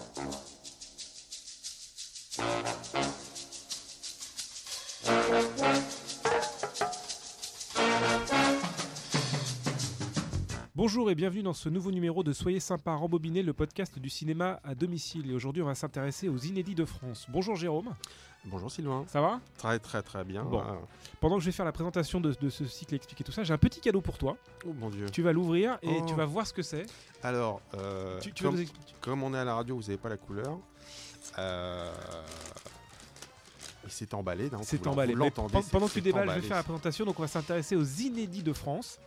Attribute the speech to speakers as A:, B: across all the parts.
A: Thank you. Bonjour et bienvenue dans ce nouveau numéro de Soyez sympa rembobiné, le podcast du cinéma à domicile. Et aujourd'hui, on va s'intéresser aux inédits de France. Bonjour Jérôme.
B: Bonjour Sylvain.
A: Ça va?
B: Très très très bien.
A: Bon. Pendant que je vais faire la présentation de, ce cycle et expliquer tout ça, j'ai un petit cadeau pour toi.
B: Oh mon dieu.
A: Tu vas l'ouvrir et
B: Oh.
A: tu vas voir ce que c'est.
B: Alors, euh,
A: Tu, tu vas
B: comme,
A: nous
B: comme on est à la radio, vous n'avez pas la couleur. Euh, il s'est emballé.
A: C'est emballé.
B: vous
A: pendant que tu déballes, je vais faire la présentation. Donc, on va s'intéresser aux inédits de France.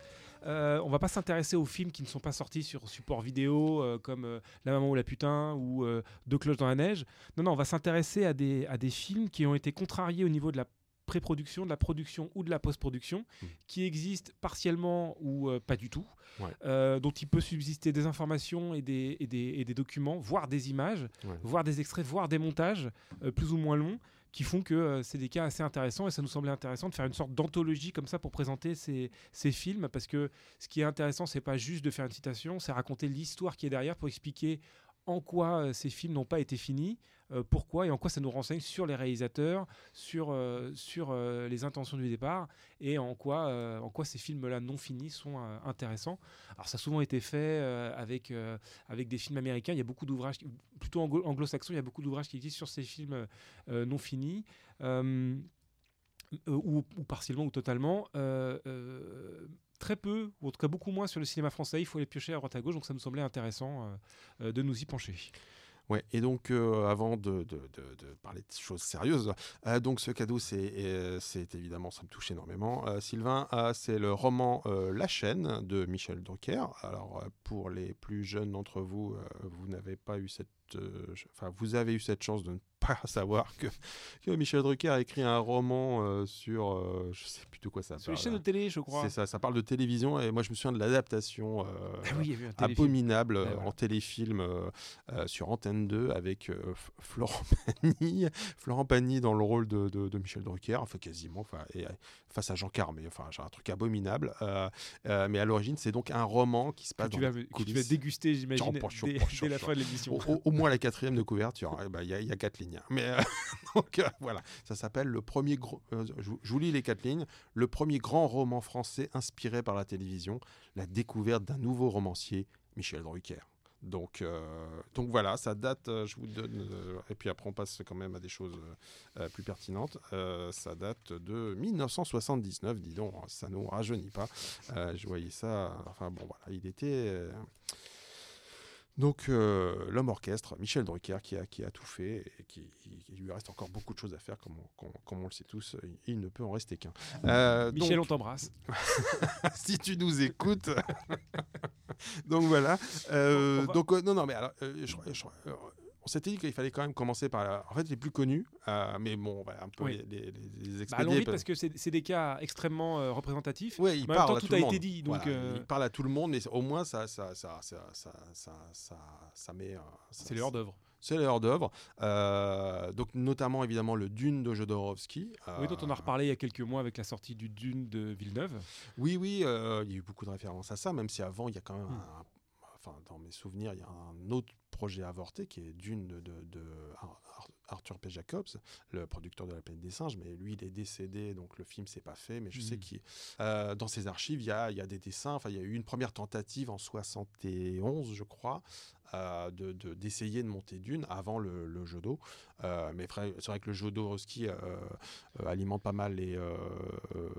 A: Euh, on va pas s'intéresser aux films qui ne sont pas sortis sur support vidéo euh, comme euh, La maman ou la putain ou euh, Deux cloches dans la neige. Non, non, on va s'intéresser à des, à des films qui ont été contrariés au niveau de la pré-production, de la production ou de la post-production,
B: Mm.
A: qui existent partiellement ou euh, pas du tout,
B: Ouais.
A: euh, dont il peut subsister des informations et des, et des, et des documents, voire des images,
B: Ouais.
A: voire des extraits, voire des montages euh, plus ou moins longs, qui font que euh, c'est des cas assez intéressants. Et ça nous semblait intéressant de faire une sorte d'anthologie comme ça pour présenter ces, ces films. Parce que ce qui est intéressant c'est pas juste de faire une citation c'est raconter l'histoire qui est derrière pour expliquer en quoi euh, ces films n'ont pas été finis, euh, pourquoi et en quoi ça nous renseigne sur les réalisateurs, sur, euh, sur les intentions du départ et en quoi, en quoi ces films-là non finis sont intéressants. Alors ça a souvent été fait avec, avec des films américains, il y a beaucoup d'ouvrages, plutôt anglo- anglo-saxons, il y a beaucoup d'ouvrages qui existent sur ces films non finis. Ou, partiellement ou totalement. Très peu, ou en tout cas beaucoup moins sur le cinéma français. Il faut les piocher à droite à gauche, donc ça me semblait intéressant euh, de nous y pencher.
B: Ouais, et donc euh, avant de, parler de choses sérieuses, euh, donc ce cadeau, c'est évidemment, ça me touche énormément. Sylvain, c'est le roman La chaîne de Michel Drucker. Alors pour les plus jeunes d'entre vous, vous n'avez pas eu cette, euh, enfin vous avez eu cette chance de ne pas savoir que, que Michel Drucker a écrit un roman euh, sur, euh, je sais plus de quoi ça
A: Sur les
B: parle.
A: chaînes de télé, je crois.
B: C'est ça, ça parle de télévision et moi je me souviens de l'adaptation.
A: Ah oui,
B: abominable
A: Ouais, voilà.
B: en téléfilm sur Antenne 2 avec Florent Pagny, Florent Pagny dans le rôle de, de- de Michel Drucker, enfin quasiment, enfin, et, face à Jean Carmé, enfin j'ai un truc abominable. mais à l'origine, c'est donc un roman qui se
A: Que
B: passe
A: tu,
B: dans
A: vas,
B: les
A: que tu vas déguster, j'imagine, dès, dès la fin de l'émission.
B: Au, au- au moins la quatrième de couverture. Eh ben, Il y, a- quatre lignes. hein. Mais euh, donc euh, voilà, ça s'appelle le premier. gros- euh, je, vous- lis les quatre lignes. Le premier grand roman français inspiré par la télévision, la découverte d'un nouveau romancier, Michel Drucker. Donc, donc voilà, ça date, je vous donne, et puis après on passe quand même à des choses plus pertinentes. Ça date de 1979, dis donc, ça nous rajeunit pas. Je voyais ça, enfin bon voilà, il était. Donc euh, l'homme orchestre, Michel Drucker, qui a, qui a tout fait et qui, il lui reste encore beaucoup de choses à faire, comme on, comme- comme on le sait tous, il, il ne peut en rester qu'un. Euh,
A: Michel,
B: donc,
A: on t'embrasse.
B: si tu nous écoutes. donc voilà. Euh,
A: va-
B: Donc non, non, mais alors, je- je- on s'était dit qu'il fallait quand même commencer par, euh, en fait, les plus connus, euh, mais bon, un peu
A: oui.
B: les, les,
A: bah, allons vite parce que c'est des cas extrêmement euh, représentatifs.
B: Oui, il parle à
A: tout,
B: le monde. Il parle à tout le monde, mais au moins ça, ça, ça, ça, ça, ça, ça met.
A: c'est le hors d'œuvre
B: c'est leur d'œuvre. Euh, donc, notamment évidemment le Dune de Jodorowsky.
A: Oui, dont on a reparlé il y a quelques mois avec la sortie du Dune de Villeneuve.
B: Oui, oui, il y a eu beaucoup de références à ça, même si avant il y a quand même
A: hmm.
B: un enfin, dans mes souvenirs, il y a un autre projet avorté qui est Dune de, de- de Ar- Ar- Arthur P. Jacobs, le producteur de La planète des singes, mais lui, il est décédé, donc le film s'est pas fait, mais je sais
A: Hmm.
B: qu'il, euh, dans ses archives, il y a, il y a des dessins, enfin, il y a eu une première tentative en 71, je crois, euh, de, de- d'essayer de monter Dune avant le, le jeu d'eau. Euh, mais c'est vrai que le jeu d'eau ski euh, alimente pas mal les,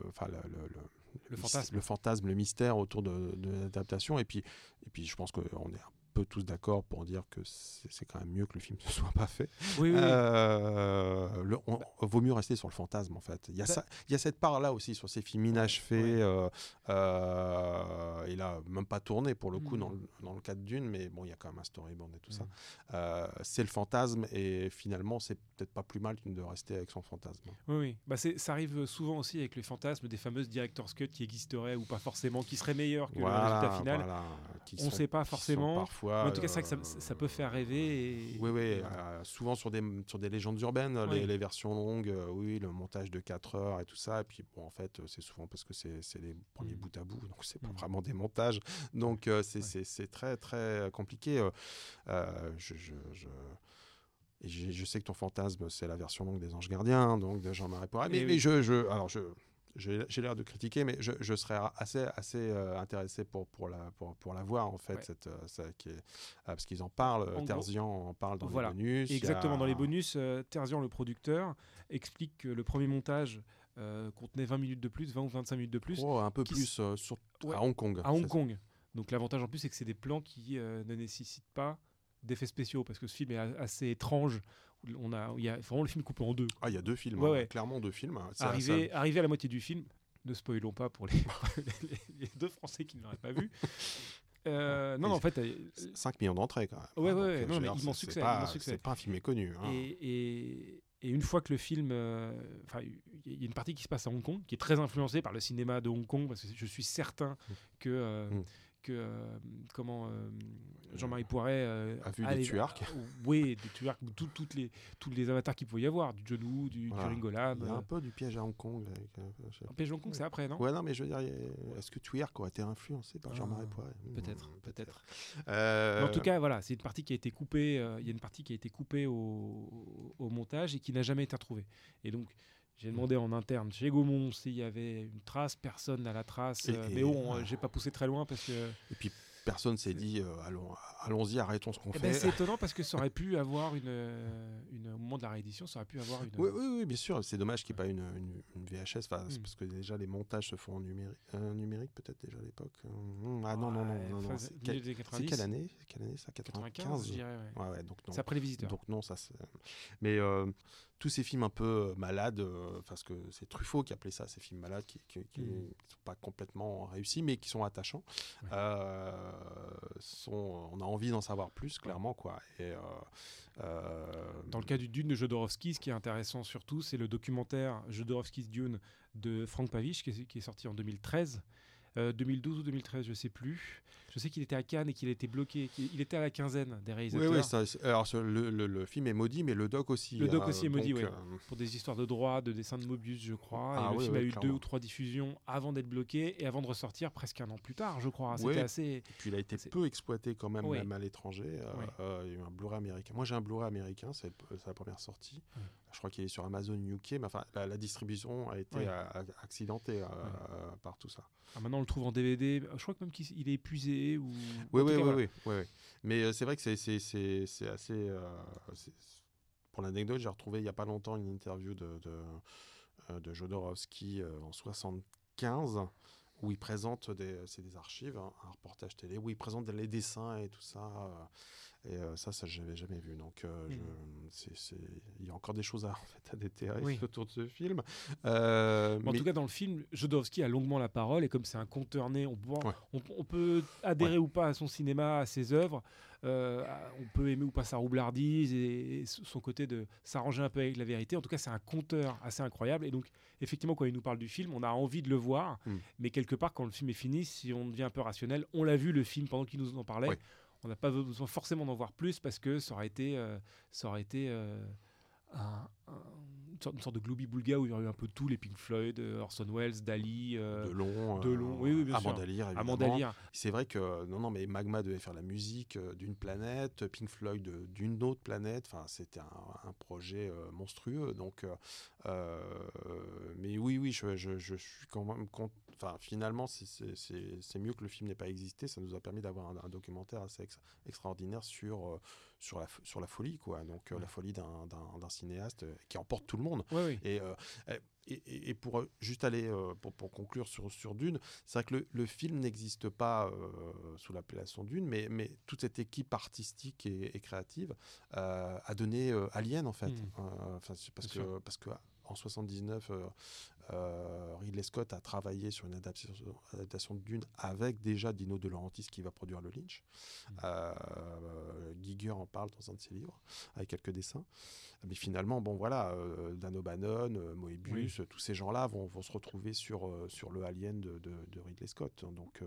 B: enfin, le- le- le,
A: Le fantasme.
B: le fantasme, le mystère autour de, de l'adaptation. Et puis, et puis, je pense qu'on est un peu tous d'accord pour dire que c'est quand même mieux que le film ne soit pas fait.
A: Oui, oui, oui.
B: Euh, le- on- vaut mieux rester sur le fantasme en fait. Il y a,
A: Bah-
B: ça, il y a cette part là aussi sur ces films inachevés.
A: Ouais.
B: euh, euh, il a même pas tourné pour le coup
A: Mm.
B: dans, le, dans le cas de Dune, mais bon, il y a quand même un storyboard et tout ça.
A: Mm.
B: Euh, c'est le fantasme et finalement, c'est peut-être pas plus mal de rester avec son fantasme.
A: Oui, oui. Bah, c'est- ça arrive souvent aussi avec les fantasmes des fameuses director's cut qui existeraient ou pas forcément, qui seraient meilleurs que le résultat final.
B: voilà,
A: On ne sait pas forcément.
B: parfois fois.
A: Mais en tout cas, c'est vrai que ça, ça peut faire rêver. Et...
B: Oui, oui, euh, souvent sur des, sur des légendes urbaines,
A: Oui.
B: les, les versions longues, euh, oui, le montage de 4 heures et tout ça. Et puis, bon, en fait, euh, c'est souvent parce que c'est c'est les premiers
A: Mm.
B: bout à bout, donc c'est pas
A: Mm.
B: vraiment des Donc, euh, c'est
A: Ouais.
B: très, très compliqué. euh, euh, je. je, je- et j'ai- je sais que ton fantasme, c'est la version longue des Anges Gardiens, donc de Jean-Marie Poiret. Mais, je, je, alors je, j'ai l'air de critiquer, mais je, je serais assez, assez euh, intéressé pour, pour, la, pour, pour la voir, en fait,
A: Ouais.
B: cette, euh, ça qui est- euh, parce qu'ils en parlent,
A: En gros-
B: Terzian en parle dans
A: Voilà.
B: les bonus.
A: Exactement,
B: a-
A: dans les bonus, euh, Terzian, le producteur, explique que le premier montage euh, contenait 20 minutes de plus, 20 ou 25 minutes de plus,
B: Oh, un peu plus euh, sur,
A: Ouais.
B: à Hong Kong.
A: à Hong Kong. Donc l'avantage en plus, c'est que c'est des plans qui euh, ne nécessitent pas d'effets spéciaux, parce que ce film est assez étrange. On a, il y a vraiment le film coupé en deux.
B: Ah, il y a deux films,
A: Ouais,
B: hein,
A: ouais.
B: clairement deux films. Ça-
A: Arrivé, arrivé à la moitié du film, ne spoilons pas pour les, les- les deux Français qui ne l'auraient pas vu. Euh, non, non, en fait, euh,
B: ça- 5 millions d'entrées quand même.
A: Ouais,
B: hein,
A: ouais, ouais, non, mais immense succès,
B: C'est pas, un film méconnu. hein.
A: Et, et- et une fois que le film, euh, enfin, il y a une partie qui se passe à Hong Kong, qui est très influencée par le cinéma de Hong Kong, parce que je suis certain que, euh,
B: Mm.
A: Que euh, comment euh, Jean-Marie Poiret euh,
B: A vu des tuarks.
A: oui, des tuarks, tout- toutes les, tous les avatars qu'il pouvait y avoir, du John du,
B: Voilà.
A: du Ringo Lam.
B: Il y a un peu du piège à Hong Kong. avec,
A: Un piège Hong Kong, c'est après, non?
B: Ouais, non, mais je veux dire, a- est-ce que Twerk aurait été influencé par Jean-Marie
A: Ah,
B: Poiret
A: Peut-être,
B: Hmm,
A: peut-être. Mais en tout cas, voilà, c'est une partie qui a été coupée. Il y a une partie qui a été coupée au, au montage et qui n'a jamais été retrouvée. Et donc, j'ai demandé en interne chez Gaumont s'il y avait une trace. Personne n'a la trace.
B: Et-
A: euh, mais bon, j'ai pas poussé très loin parce que.
B: Et puis, personne s'est dit, euh, allons, allons-y, arrêtons ce qu'on
A: Eh
B: fait.
A: ben, c'est étonnant parce que ça aurait pu avoir une, euh, une. Au moment de la réédition, ça aurait pu avoir une.
B: Oui, oui, oui, bien sûr. C'est dommage qu'il n'y ait pas une, une, une VHS, enfin, c'est
A: Mm.
B: parce que déjà les montages se font en numérique, euh, numérique peut-être déjà à l'époque. Mm, Ah non, non, non, non, non.
A: fin-
B: C'est
A: milieu
B: quel-
A: des
B: c'est
A: 90,
B: quelle année? Quelle année ça?
A: 95,
B: 95
A: je dirais. ouais.
B: Ouais, ouais, donc non.
A: C'est après les visiteurs.
B: Donc non, ça c'est. Mais euh, tous ces films un peu euh, malades, euh, parce que c'est Truffaut qui appelait ça, ces films malades qui, qui
A: Mm.
B: sont pas complètement réussis, mais qui sont attachants.
A: Ouais.
B: Euh, sont, on a envie d'en savoir plus, clairement, quoi. Et euh, euh,
A: Dans le cas du Dune de Jodorowsky, ce qui est intéressant surtout, c'est le documentaire Jodorowsky's Dune de Frank Pavich qui est, qui est sorti en 2013. Euh, 2012 ou 2013, je sais plus. Je sais qu'il était à Cannes et qu'il été bloqué. Il était à la quinzaine des
B: Oui,
A: réalisateurs
B: oui, ça, c'est- alors ce- le, le- le film est maudit, mais le doc aussi.
A: Le doc
B: euh,
A: aussi est maudit, ouais.
B: euh,
A: pour des histoires de droit, de dessin de Mobius, je crois.
B: Ah
A: et le
B: oui,
A: film
B: oui,
A: a eu deux ou trois diffusions avant d'être bloqué et avant de ressortir presque un an plus tard, je crois. C'était assez.
B: Et puis il a été peu exploité quand même,
A: Oui.
B: même à l'étranger. Euh,
A: Oui.
B: il y a eu un Blu-ray américain. Moi j'ai un Blu-ray américain, c'est la première sortie.
A: Oui.
B: Je crois qu'il est sur Amazon UK, mais enfin la, la distribution a été
A: Oui.
B: accidentée par tout ça.
A: Ah, maintenant, on le trouve en DVD. Je crois que même qu'il il est épuisé. Ou...
B: Oui, oui,
A: cas,
B: oui,
A: voilà.
B: oui, oui, oui. Mais euh, c'est vrai que c'est- c'est c'est- c'est assez. euh, pour l'anecdote, j'ai retrouvé il n'y a pas longtemps une interview de, de, euh, de Jodorowsky en 75 où il présente des, c'est des archives, hein, un reportage télé, où il présente les dessins et tout ça. Et euh, ça, ça, j'avais jamais vu. Donc, euh, je- c'est- c'est- il y a encore des choses à, en fait, à déterrer
A: Oui.
B: autour de ce film. Euh,
A: Mais En tout cas, dans le film, Jodorowsky a longuement la parole et comme c'est un conteur né, on peut,
B: Ouais.
A: on, on peut adhérer ou pas à son cinéma, à ses œuvres. euh, on peut aimer ou pas sa roublardise et, et son côté de s'arranger un peu avec la vérité. En tout cas, c'est un conteur assez incroyable. Et donc, effectivement, quand il nous parle du film, on a envie de le voir.
B: Mm.
A: Mais quelque part, quand le film est fini, si on devient un peu rationnel, on l'a vu le film pendant qu'il nous en parlait. On n'a pas besoin forcément d'en voir plus parce que ça aurait été, euh, ça aurait été euh, un- un- une, sorte, une sorte de gloobie-boulga où il y aurait eu un peu tout, les Pink Floyd, euh, Orson Welles, Dali, euh,
B: de long,
A: de long, oui, oui, bien.
B: Amanda. C'est vrai que non, non, mais Magma devait faire la musique d'une planète, Pink Floyd d'une autre planète. Enfin, c'était un, un projet monstrueux. Donc, mais oui, je, je- je suis quand même. con- Enfin, finalement, c'est- mieux que le film n'ait pas existé. Ça nous a permis d'avoir un, un documentaire assez ex- extraordinaire sur euh, sur la f- sur la folie, quoi. Donc, euh,
A: Ouais.
B: la folie d'un- cinéaste euh, qui emporte tout le monde.
A: Ouais, oui.
B: Et, et, et- et pour juste aller, euh, pour, pour conclure sur, sur Dune, c'est vrai que le, le film n'existe pas euh, sous l'appellation Dune, mais, mais toute cette équipe artistique et, et créative euh, a donné Alien, en fait.
A: Mm.
B: Euh, enfin, c'est parce,
A: Bien
B: que, parce que en 79, euh, Ridley Scott a travaillé sur une adaptation, adaptation de Dune avec déjà Dino De Laurentiis qui va produire le Lynch. Giger en parle dans un de ses livres avec quelques dessins. Mais finalement, bon voilà, Dan O'Bannon, Moebius, tous ces gens-là vont, vont, se retrouver sur, sur le Alien de, de, Ridley Scott. Donc, que,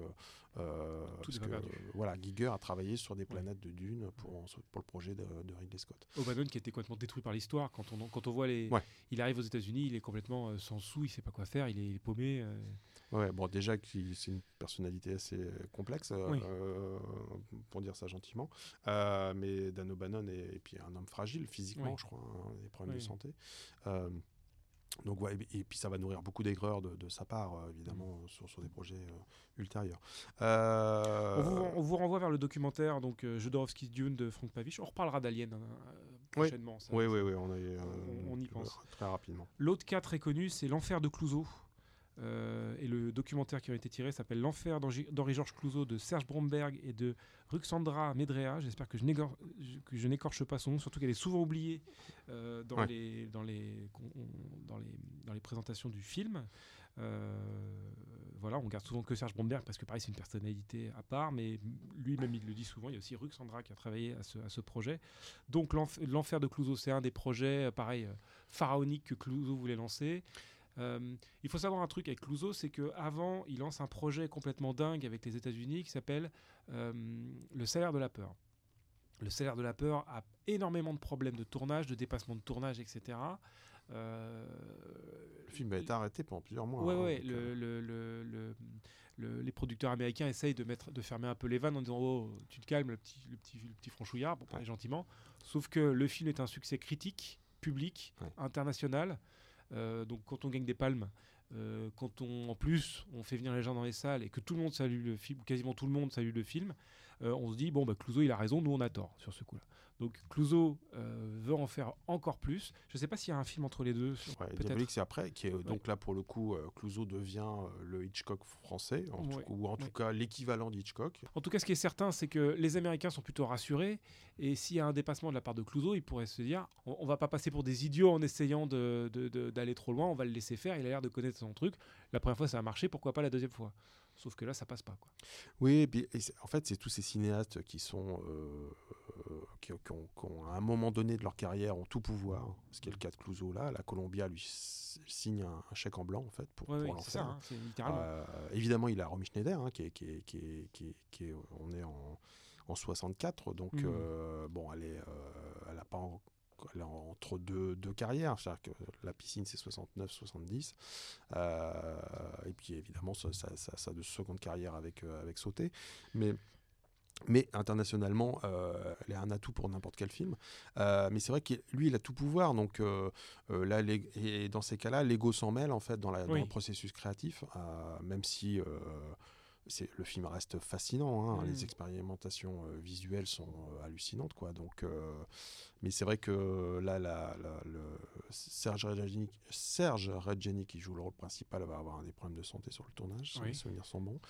B: voilà, Giger a travaillé sur des planètes de Dune pour, pour le projet de, Ridley Scott.
A: O'Bannon qui a été complètement détruit par l'histoire. Quand on, quand on voit les. Il arrive aux États-Unis, il est complètement euh, sans sous, il sait pas quoi faire, il est, paumé. Euh.
B: Ouais, bon, déjà, c'est une personnalité assez complexe, euh, pour dire ça gentiment. mais Dan O'Bannon est, et puis un homme fragile physiquement, je crois, hein, des problèmes de santé. Donc, ouais, et, puis ça va nourrir beaucoup d'aigreur de, sa part, euh, évidemment, mm. sur, sur, des projets euh, ultérieurs.
A: Euh, on, vous, renvoie vers le documentaire donc Jodorowsky's Dune de Frank Pavich. On reparlera d'Alien hein, prochainement.
B: Oui, oui, oui, on, on, y pense. Très rapidement.
A: L'autre cas très connu, c'est L'Enfer de Clouseau. Euh, et le documentaire qui a été tiré s'appelle L'enfer d'Henri-Georges Clouzot de Serge Bromberg et de Ruxandra Medrea. J'espère que je n'écorche pas son nom, surtout qu'elle est souvent oubliée euh, dans, les, dans, les, dans, les, dans les présentations du film. Euh, voilà, on garde souvent que Serge Bromberg parce que pareil c'est une personnalité à part, mais lui-même il le dit souvent. Il y a aussi Ruxandra qui a travaillé à ce, projet. Donc l'enfer de Clouzot, c'est un des projets pareil pharaoniques que Clouzot voulait lancer. Euh, il faut savoir un truc avec Clouseau, c'est qu'avant, il lance un projet complètement dingue avec les États-Unis qui s'appelle euh, Le salaire de la peur. Le salaire de la peur a énormément de problèmes de tournage, de dépassement de tournage, etc.
B: Euh, le film a été arrêté pendant plusieurs mois.
A: Oui, hein, le, les producteurs américains essayent de, mettre, de fermer un peu les vannes en disant Oh, tu te calmes, le petit, le petit, le petit franchouillard, pour parler gentiment. Sauf que le film est un succès critique, public, international. Euh, donc quand on gagne des palmes, euh, quand on, en plus on fait venir les gens dans les salles et que tout le monde salue le film, ou quasiment tout le monde salue le film, euh, on se dit bon bah Clouseau il a raison, nous on a tort sur ce coup-là. Donc Clouseau euh, veut en faire encore plus. Je ne sais pas s'il y a un film entre les deux.
B: Ouais, c'est après, qui est donc là pour le coup, euh, Clouseau devient le Hitchcock français, ou en tout cas l'équivalent d'Hitchcock.
A: En tout cas, ce qui est certain, c'est que les Américains sont plutôt rassurés, et s'il y a un dépassement de la part de Clouseau, ils pourraient se dire, on, ne va pas passer pour des idiots en essayant d'aller de, de, trop loin, on va le laisser faire. Il a l'air de connaître son truc. La première fois, ça a marché, pourquoi pas la deuxième fois? Sauf que là, ça passe pas. Quoi.
B: Oui, et en fait, c'est tous ces cinéastes qui sont euh, euh, qui, ont, à un moment donné de leur carrière ont tout pouvoir. Ce qui est le cas de Clouseau là. La Columbia lui signe un, chèque en blanc en fait pour,
A: pour oui, ça, hein, euh,
B: évidemment, il a Romy Schneider, hein, qui, est, qui, est, qui, qui, on est en, en 64, donc mmh. bon, elle est, elle a pas elle est entre deux, deux carrières. C'est-à-dire que la piscine, c'est 69-70. Euh, et puis, évidemment, ça, ça, ça, de seconde carrière avec, euh, avec Sauté. Mais. Mais internationalement, euh, elle est un atout pour n'importe quel film. mais c'est vrai que lui, il a tout pouvoir. Donc là, et dans ces cas-là, l'ego s'en mêle en fait dans, la, dans le processus créatif, même si le film reste fascinant. Hein. Les mmh. expérimentations euh, visuelles sont euh, hallucinantes, quoi. Donc, euh, mais c'est vrai que là, le Serge Reggiani, Serge qui joue le rôle principal, va avoir des problèmes de santé sur le tournage, si les souvenirs sont bons,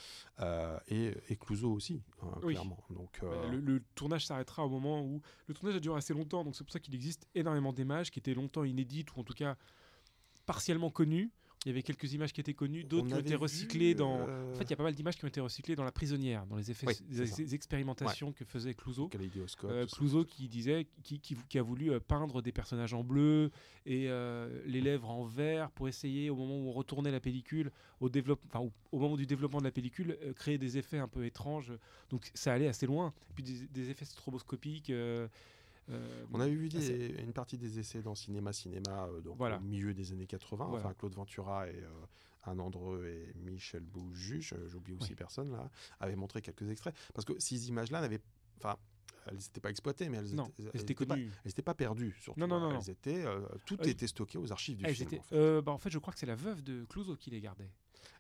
B: et, et Clouseau aussi, hein, clairement. Donc,
A: le, le, tournage s'arrêtera au moment où le tournage a duré assez longtemps, donc c'est pour ça qu'il existe énormément d'images qui étaient longtemps inédites ou en tout cas partiellement connues. Il y avait quelques images qui étaient connues, d'autres qui ont été recyclées dans. Euh, en fait, il y a pas mal d'images qui ont été recyclées dans La Prisonnière, dans les effets, expérimentations que faisait Clouseau. Euh, Clouseau qui disait, qui, qui, a voulu euh, peindre des personnages en bleu et euh, les lèvres en vert pour essayer, au moment où on retournait la pellicule, au, développe, au, au moment du développement de la pellicule, créer des effets un peu étranges. Donc ça allait assez loin. Et puis des, des effets stroboscopiques.
B: Euh, on avait vu une partie des essais dans Cinéma Cinéma euh, donc au milieu des années 80. Enfin, Claude Ventura et euh, Anne Andreu et Michel Bouju, j'oublie aussi personne là, avaient montré quelques extraits. Parce que ces images-là n'avaient. Enfin, elles n'étaient pas exploitées, mais elles n'étaient pas, pas, perdues. Surtout.
A: Non, non, non.
B: Elles étaient, tout était stocké aux archives du film.
A: en, fait. Bah, en fait, je crois que c'est la veuve de Clouseau qui les gardait.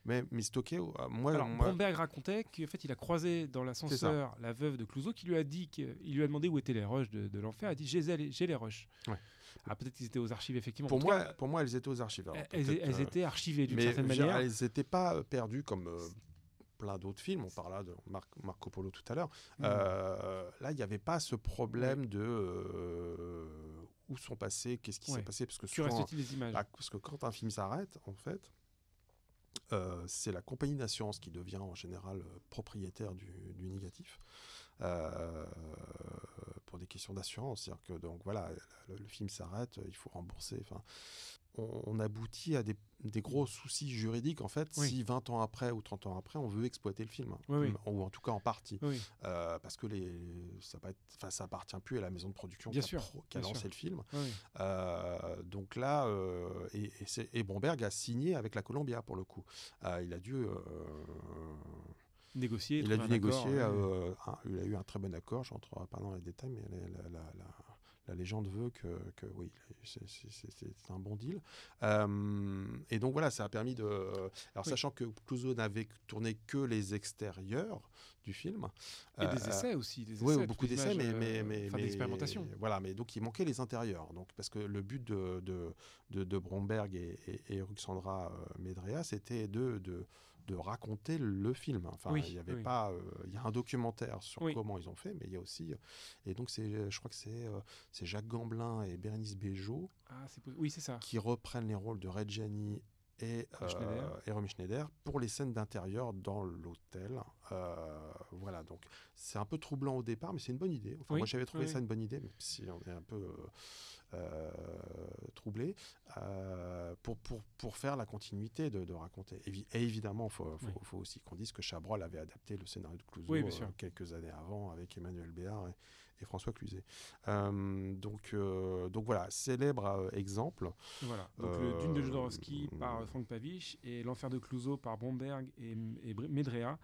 B: Mais, stocké, euh, moi.
A: Alors, Bromberg racontait qu'en fait, il a croisé dans l'ascenseur la veuve de Clouseau qui lui a dit qu'il lui a demandé où étaient les rushs de, de l'enfer. Elle a dit J'ai les, les. Ouais. Ah, peut-être qu'ils étaient aux archives, effectivement.
B: Pour moi, pour moi, elles étaient aux archives.
A: elles, elles, étaient archivées d'une certaine manière.
B: Elles n'étaient pas euh, perdues comme. Euh, plein d'autres films, on parlait de Marco Polo tout à l'heure. Mmh. là, il n'y avait pas ce problème de où sont passés, qu'est-ce qui s'est passé, parce que
A: souvent, les images?
B: Bah, parce que quand un film s'arrête, en fait, Euh, c'est la compagnie d'assurance qui devient en général euh, propriétaire du, négatif. Euh, pour des questions d'assurance. C'est-à-dire que donc voilà, le, film s'arrête, il faut rembourser. On, on aboutit à des, des gros soucis juridiques en fait
A: Oui.
B: si 20 ans après ou 30 ans après on veut exploiter le film
A: Oui, oui.
B: ou en tout cas en partie Euh, parce que les ça, va être, ça appartient plus à la maison de production
A: Bien
B: qui a,
A: sûr,
B: pro- qui a lancé
A: sûr.
B: le film euh, donc là, euh, et, et, et Bromberg a signé avec la Columbia pour le coup. Il a dû,
A: Négocier.
B: il a dû
A: accord,
B: négocier.
A: ouais.
B: un- il a eu un très bon accord. Je rentrerai pas dans les détails, mais la, la- la- la- légende veut que, que oui, c'est- un bon deal. Euh, et donc voilà, ça a permis de. Alors
A: Oui.
B: sachant que Clouseau n'avait tourné que les extérieurs du film.
A: Et des
B: euh,
A: essais aussi. Des
B: oui,
A: essais,
B: beaucoup
A: toutes les
B: d'essais, mais, mais,
A: euh,
B: mais,
A: d'expérimentation.
B: Voilà, mais donc il manquait les intérieurs. Donc, parce que le but de, de, de, de Bromberg et, et, et Ruxandra Medrea, c'était de, de, de raconter le film. Enfin,
A: Oui,
B: il y avait
A: oui.
B: pas. euh, il y a un documentaire sur
A: Oui.
B: comment ils ont fait, mais il y a aussi. Et donc, c'est, je crois que c'est, euh, c'est Jacques Gamblin et Bérénice Bejo
A: Ah, oui, c'est ça.
B: qui reprennent les rôles de Reggiani et,
A: Romy Schneider.
B: euh, et Romy Schneider pour les scènes d'intérieur dans l'hôtel. Euh, voilà, donc c'est un peu troublant au départ, mais c'est une bonne idée. Enfin,
A: Oui,
B: moi, j'avais trouvé
A: oui,
B: ça une bonne idée, même si on est un peu euh, euh, troublé, euh, pour, pour, pour faire la continuité de, de raconter. Et évidemment, il faut, faut,
A: Oui.
B: faut aussi qu'on dise que Chabrol avait adapté le scénario de Clouseau
A: Oui,
B: euh, quelques années avant avec Emmanuel Béard et, et François Cluzet. Euh, donc, euh, donc voilà, célèbre euh, exemple.
A: Voilà. Donc
B: Euh,
A: le Dune de Jodorowsky par Frank Pavich et L'Enfer de Clouseau par Bromberg et, et Medrea.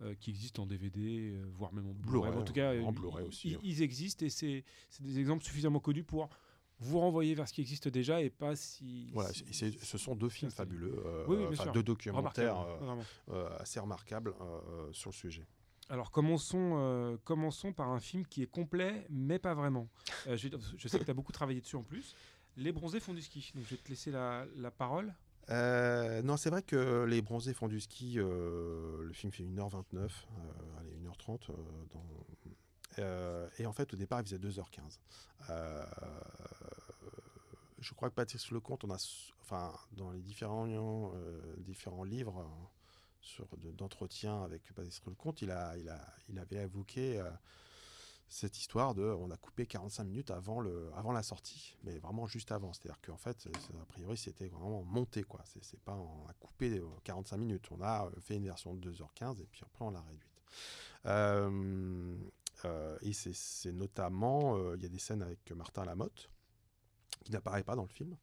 A: euh, qui existent en DVD, euh, voire même en Blu-ray. En tout cas,
B: en
A: euh, ils-
B: aussi,
A: Ils,
B: hein.
A: ils existent et c'est c'est des exemples suffisamment connus pour vous renvoyer vers ce qui existe déjà et pas si.
B: Voilà,
A: si-
B: ce sont deux films fabuleux, euh,
A: Oui, oui, bien
B: enfin,
A: sûr.
B: deux documentaires euh, euh, assez remarquables sur le sujet.
A: Alors commençons, euh, commençons par un film qui est complet, mais pas vraiment. Euh, je, sais que tu as beaucoup travaillé dessus en plus. Les bronzés font du ski. Donc je vais te laisser la, la parole.
B: Euh, non, c'est vrai que Les Bronzés font du ski, le film fait 1h29, euh, allez, 1h30. euh, dans... euh, et en fait, au départ, il faisait 2h15. Euh, je crois que Patrice Lecomte, on a, enfin, dans les différents, euh, différents livres sur, de- d'entretien avec Patrice Lecomte, il, a, il, a, il avait évoqué cette histoire de on a coupé 45 minutes avant, le, avant la sortie, mais vraiment juste avant. C'est-à-dire qu'en fait, a priori, c'était vraiment monté. quoi. C'est, pas on a coupé euh, 45 minutes. On a fait une version de 2h15 et puis après, on l'a réduite. Et c'est, c'est notamment, euh, il y a des scènes avec Martin Lamotte, qui n'apparaît pas dans le film,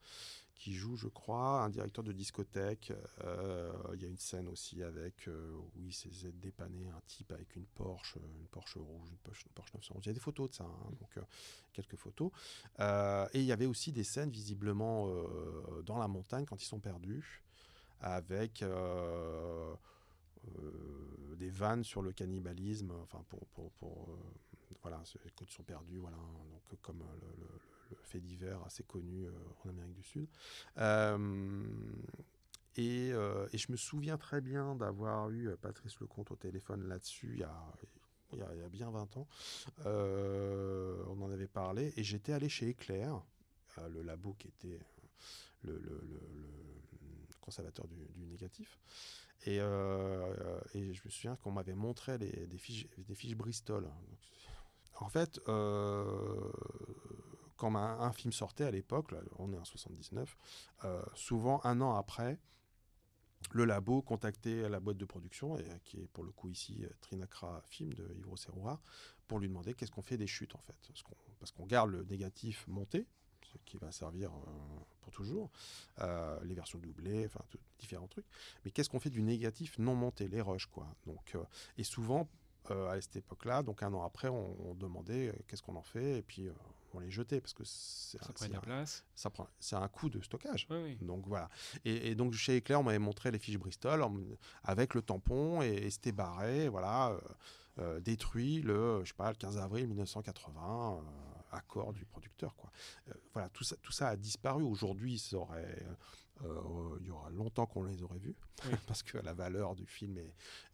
B: qui joue, je crois, un directeur de discothèque. Euh, Il y a une scène aussi avec euh, où il s'est dépanné un type avec une Porsche, euh, une Porsche rouge, une Porsche, une Porsche 911. Il y a des photos de ça, hein, donc euh, quelques photos. Euh, et il y avait aussi des scènes visiblement euh, dans la montagne quand ils sont perdus, avec euh, euh, des vannes sur le cannibalisme, enfin pour, euh, voilà, quand ils sont perdus, voilà, donc comme euh, le, fait divers assez connu euh, en Amérique du Sud. Euh, et, euh, je me souviens très bien d'avoir eu euh, Patrice Lecomte au téléphone là-dessus il y a, bien 20 ans. Euh, on en avait parlé et j'étais allé chez Éclair, euh, le labo qui était euh, le, conservateur du négatif. Et, euh, et je me souviens qu'on m'avait montré des, fiches, Bristol. En fait, euh, quand un, film sortait à l'époque, on est en 79, euh, souvent un an après, le labo contactait la boîte de production, euh, qui est pour le coup ici euh, Trinacra Film de Yves Serroir, pour lui demander qu'est-ce qu'on fait des chutes en fait. Parce qu'on, garde le négatif monté, qui va servir euh, pour toujours, euh, les versions doublées, enfin tout- différents trucs. Mais qu'est-ce qu'on fait du négatif non monté, les rushs quoi. Donc, euh, et souvent, à cette époque-là, donc un an après, on, on demandait qu'est-ce qu'on en fait, et puis on les jetait parce que
A: Ça
B: un-
A: prend de la place.
B: ça prend, c'est un coût de stockage.
A: Oui, oui.
B: Donc voilà. Et, et donc chez Eclair, on m'avait montré les fiches Bristol avec le tampon et, et c'était barré, voilà, euh, euh, détruit le, je sais pas, le 15 avril 1980. euh, accord du producteur. Quoi. voilà, tout ça, tout ça a disparu. Aujourd'hui, ça aurait euh, il y aura longtemps qu'on les aurait vus, parce que la valeur du film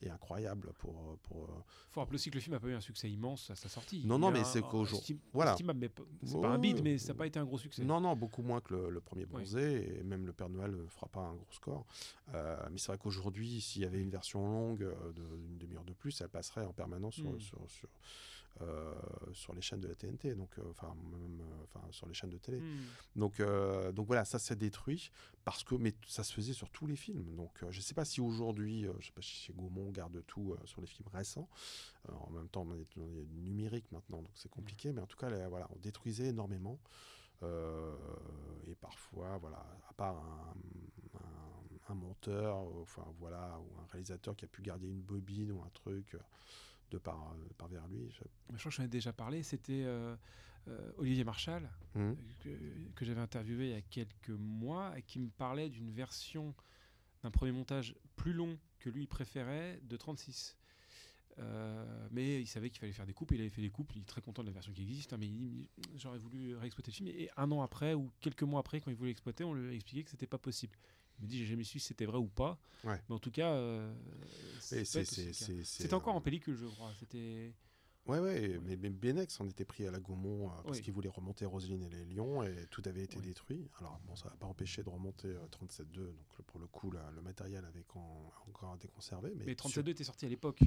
B: est, incroyable. Pour, pour...
A: Euh, faut rappeler aussi que le film n'a pas eu un succès immense à sa sortie.
B: Non, non, mais c'est qu'aujourd'hui.
A: Voilà. C'est pas un bide, mais ça n'a pas été un gros succès.
B: Non, non, beaucoup moins que le, premier bronzé, et même le Père Noël ne fera pas un gros score. Euh, mais c'est vrai qu'aujourd'hui, s'il y avait une version longue d'une demi-heure de plus, elle passerait en permanence sur, hmm. sur, sur euh, sur les chaînes de la TNT, donc euh, enfin même euh, enfin sur les chaînes de télé. Hmm. Donc donc voilà, ça s'est détruit parce que mais ça se faisait sur tous les films. Donc je sais pas si aujourd'hui, je sais pas si chez Gaumont garde tout sur les films récents. en même temps, a du numérique maintenant, donc c'est compliqué. Mais en tout cas, voilà, on détruisait énormément. et parfois, voilà, à part un, un, monteur, enfin voilà, ou un réalisateur qui a pu garder une bobine ou un truc de par, par vers lui.
A: Je... je crois que j'en ai déjà parlé, c'était euh, euh, Olivier Marchal, mmh. que, j'avais interviewé il y a quelques mois, et qui me parlait d'une version d'un premier montage plus long que lui préférait, de 36. Euh, mais il savait qu'il fallait faire des coupes, il avait fait des coupes, il est très content de la version qui existe, hein, mais il j'aurais voulu réexploiter le film, et un an après, ou quelques mois après, quand il voulait l'exploiter, on lui a expliqué que c'était pas possible me dis, j'ai jamais su si c'était vrai ou pas. Mais en tout cas, euh, c'était encore en pellicule, je crois. C'était.
B: Ouais, ouais, mais, mais Benex en était pris à la Gaumont euh, parce qu'il voulait remonter Roselyne et les Lions et tout avait été détruit. Alors, bon, ça n'a pas empêché de remonter 37.2, euh, donc pour le coup, le matériel avait encore été conservé.
A: Mais, mais 37.2 était sorti à l'époque,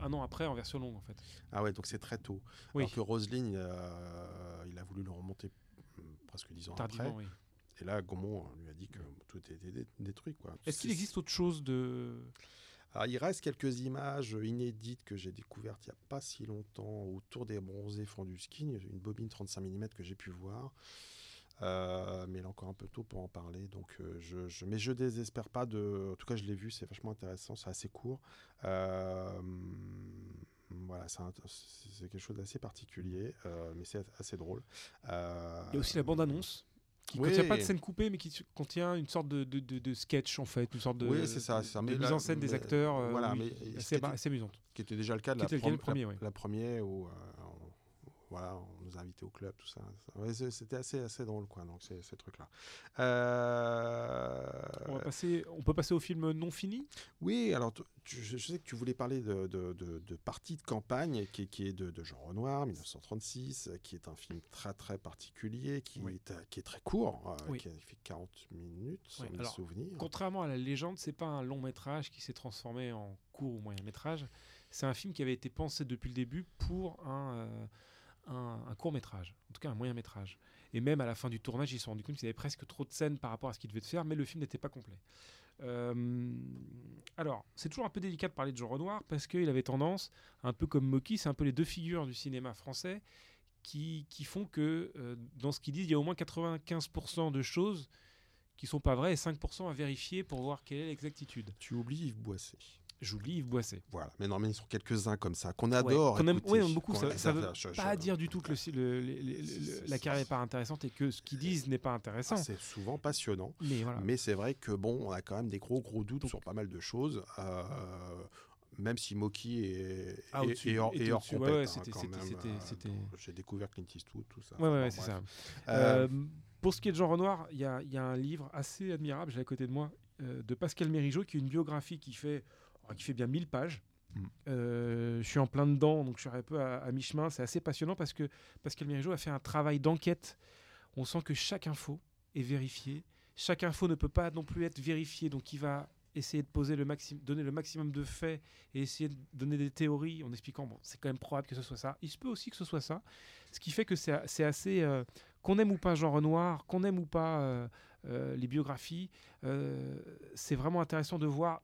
A: un an après en version longue en fait.
B: Ah ouais, donc c'est très tôt. Alors que Roselyne, il a voulu le remonter hmm, presque 10 ans après. Oui. Et là, Gaumont lui a dit que tout était détruit.
A: Est-ce qu'il existe autre chose de...
B: Alors, il reste quelques images inédites que j'ai découvertes il n'y a pas si longtemps autour des bronzés ski une bobine 35 mm que j'ai pu voir. Euh, mais il est encore un peu tôt pour en parler. Donc, euh, je, je, mais je désespère pas de. En tout cas, je l'ai vu, c'est vachement intéressant, c'est assez court. Euh, voilà, c'est quelque chose d'assez particulier, mais c'est assez drôle.
A: il y a aussi la bande-annonce qui ne contient pas de scène coupée, mais qui contient une sorte de, de, de, sketch en fait, une sorte de,
B: oui, c'est ça,
A: de mise en scène des acteurs. Euh, voilà, mais c'est amusante.
B: Qui était déjà le cas de la, première, la, première où euh, voilà, on nous a invités au club, tout ça. C'était assez, assez drôle, quoi, donc ces, ces trucs-là.
A: Euh... On, va passer, on peut passer au film non fini?
B: Oui, alors je, sais que tu voulais parler de, de, de, Partie de campagne, qui, qui est de, Jean Renoir, 1936, qui est un film très, très particulier, qui, est, qui est très court, euh, qui fait 40 minutes, sans me souvenir.
A: Contrairement à la légende, c'est pas un long métrage qui s'est transformé en court ou moyen métrage. C'est un film qui avait été pensé depuis le début pour un... Euh, un, court métrage, en tout cas un moyen métrage. Et même à la fin du tournage, ils se sont rendus compte qu'il y avait presque trop de scènes par rapport à ce qu'ils devaient faire, mais le film n'était pas complet. Euh, alors, c'est toujours un peu délicat de parler de Jean Renoir parce qu'il avait tendance, un peu comme Moki, c'est un peu les deux figures du cinéma français qui, qui font que euh, dans ce qu'ils disent, il y a au moins 95% de choses qui sont pas vraies et 5% à vérifier pour voir quelle est l'exactitude.
B: Tu oublies Yves Boisset.
A: J'oublie Yves Boisset.
B: Voilà, mais non, mais ils sont quelques-uns comme ça, qu'on adore.
A: Ouais, on aime, beaucoup. Ça, ça veut pas dire du tout que le, la carrière n'est pas intéressante et que ce qu'ils disent n'est pas intéressant.
B: c'est souvent passionnant. Mais, c'est vrai que bon, on a quand même des gros gros doutes sur pas mal de choses. Euh, même si Moki est, ah, est, hors, est hors J'ai découvert Clint Eastwood, tout ça.
A: Ouais, ouais, c'est ça. Euh, pour ce qui est de Jean Renoir, il y a, y a, un livre assez admirable, j'ai à côté de moi, euh, de Pascal Mérigeau, qui est une biographie qui fait qui fait bien 1000 pages. Mm. Euh, je suis en plein dedans, donc je suis un peu à, mi-chemin. C'est assez passionnant parce que Pascal Mérigeau a fait un travail d'enquête. On sent que chaque info est vérifiée. Chaque info ne peut pas non plus être vérifiée, donc il va essayer de poser le maximum, donner le maximum de faits et essayer de donner des théories en expliquant bon, c'est quand même probable que ce soit ça. Il se peut aussi que ce soit ça, ce qui fait que c'est assez euh, qu'on aime ou pas Jean Renoir, qu'on aime ou pas euh, les biographies, c'est vraiment intéressant de voir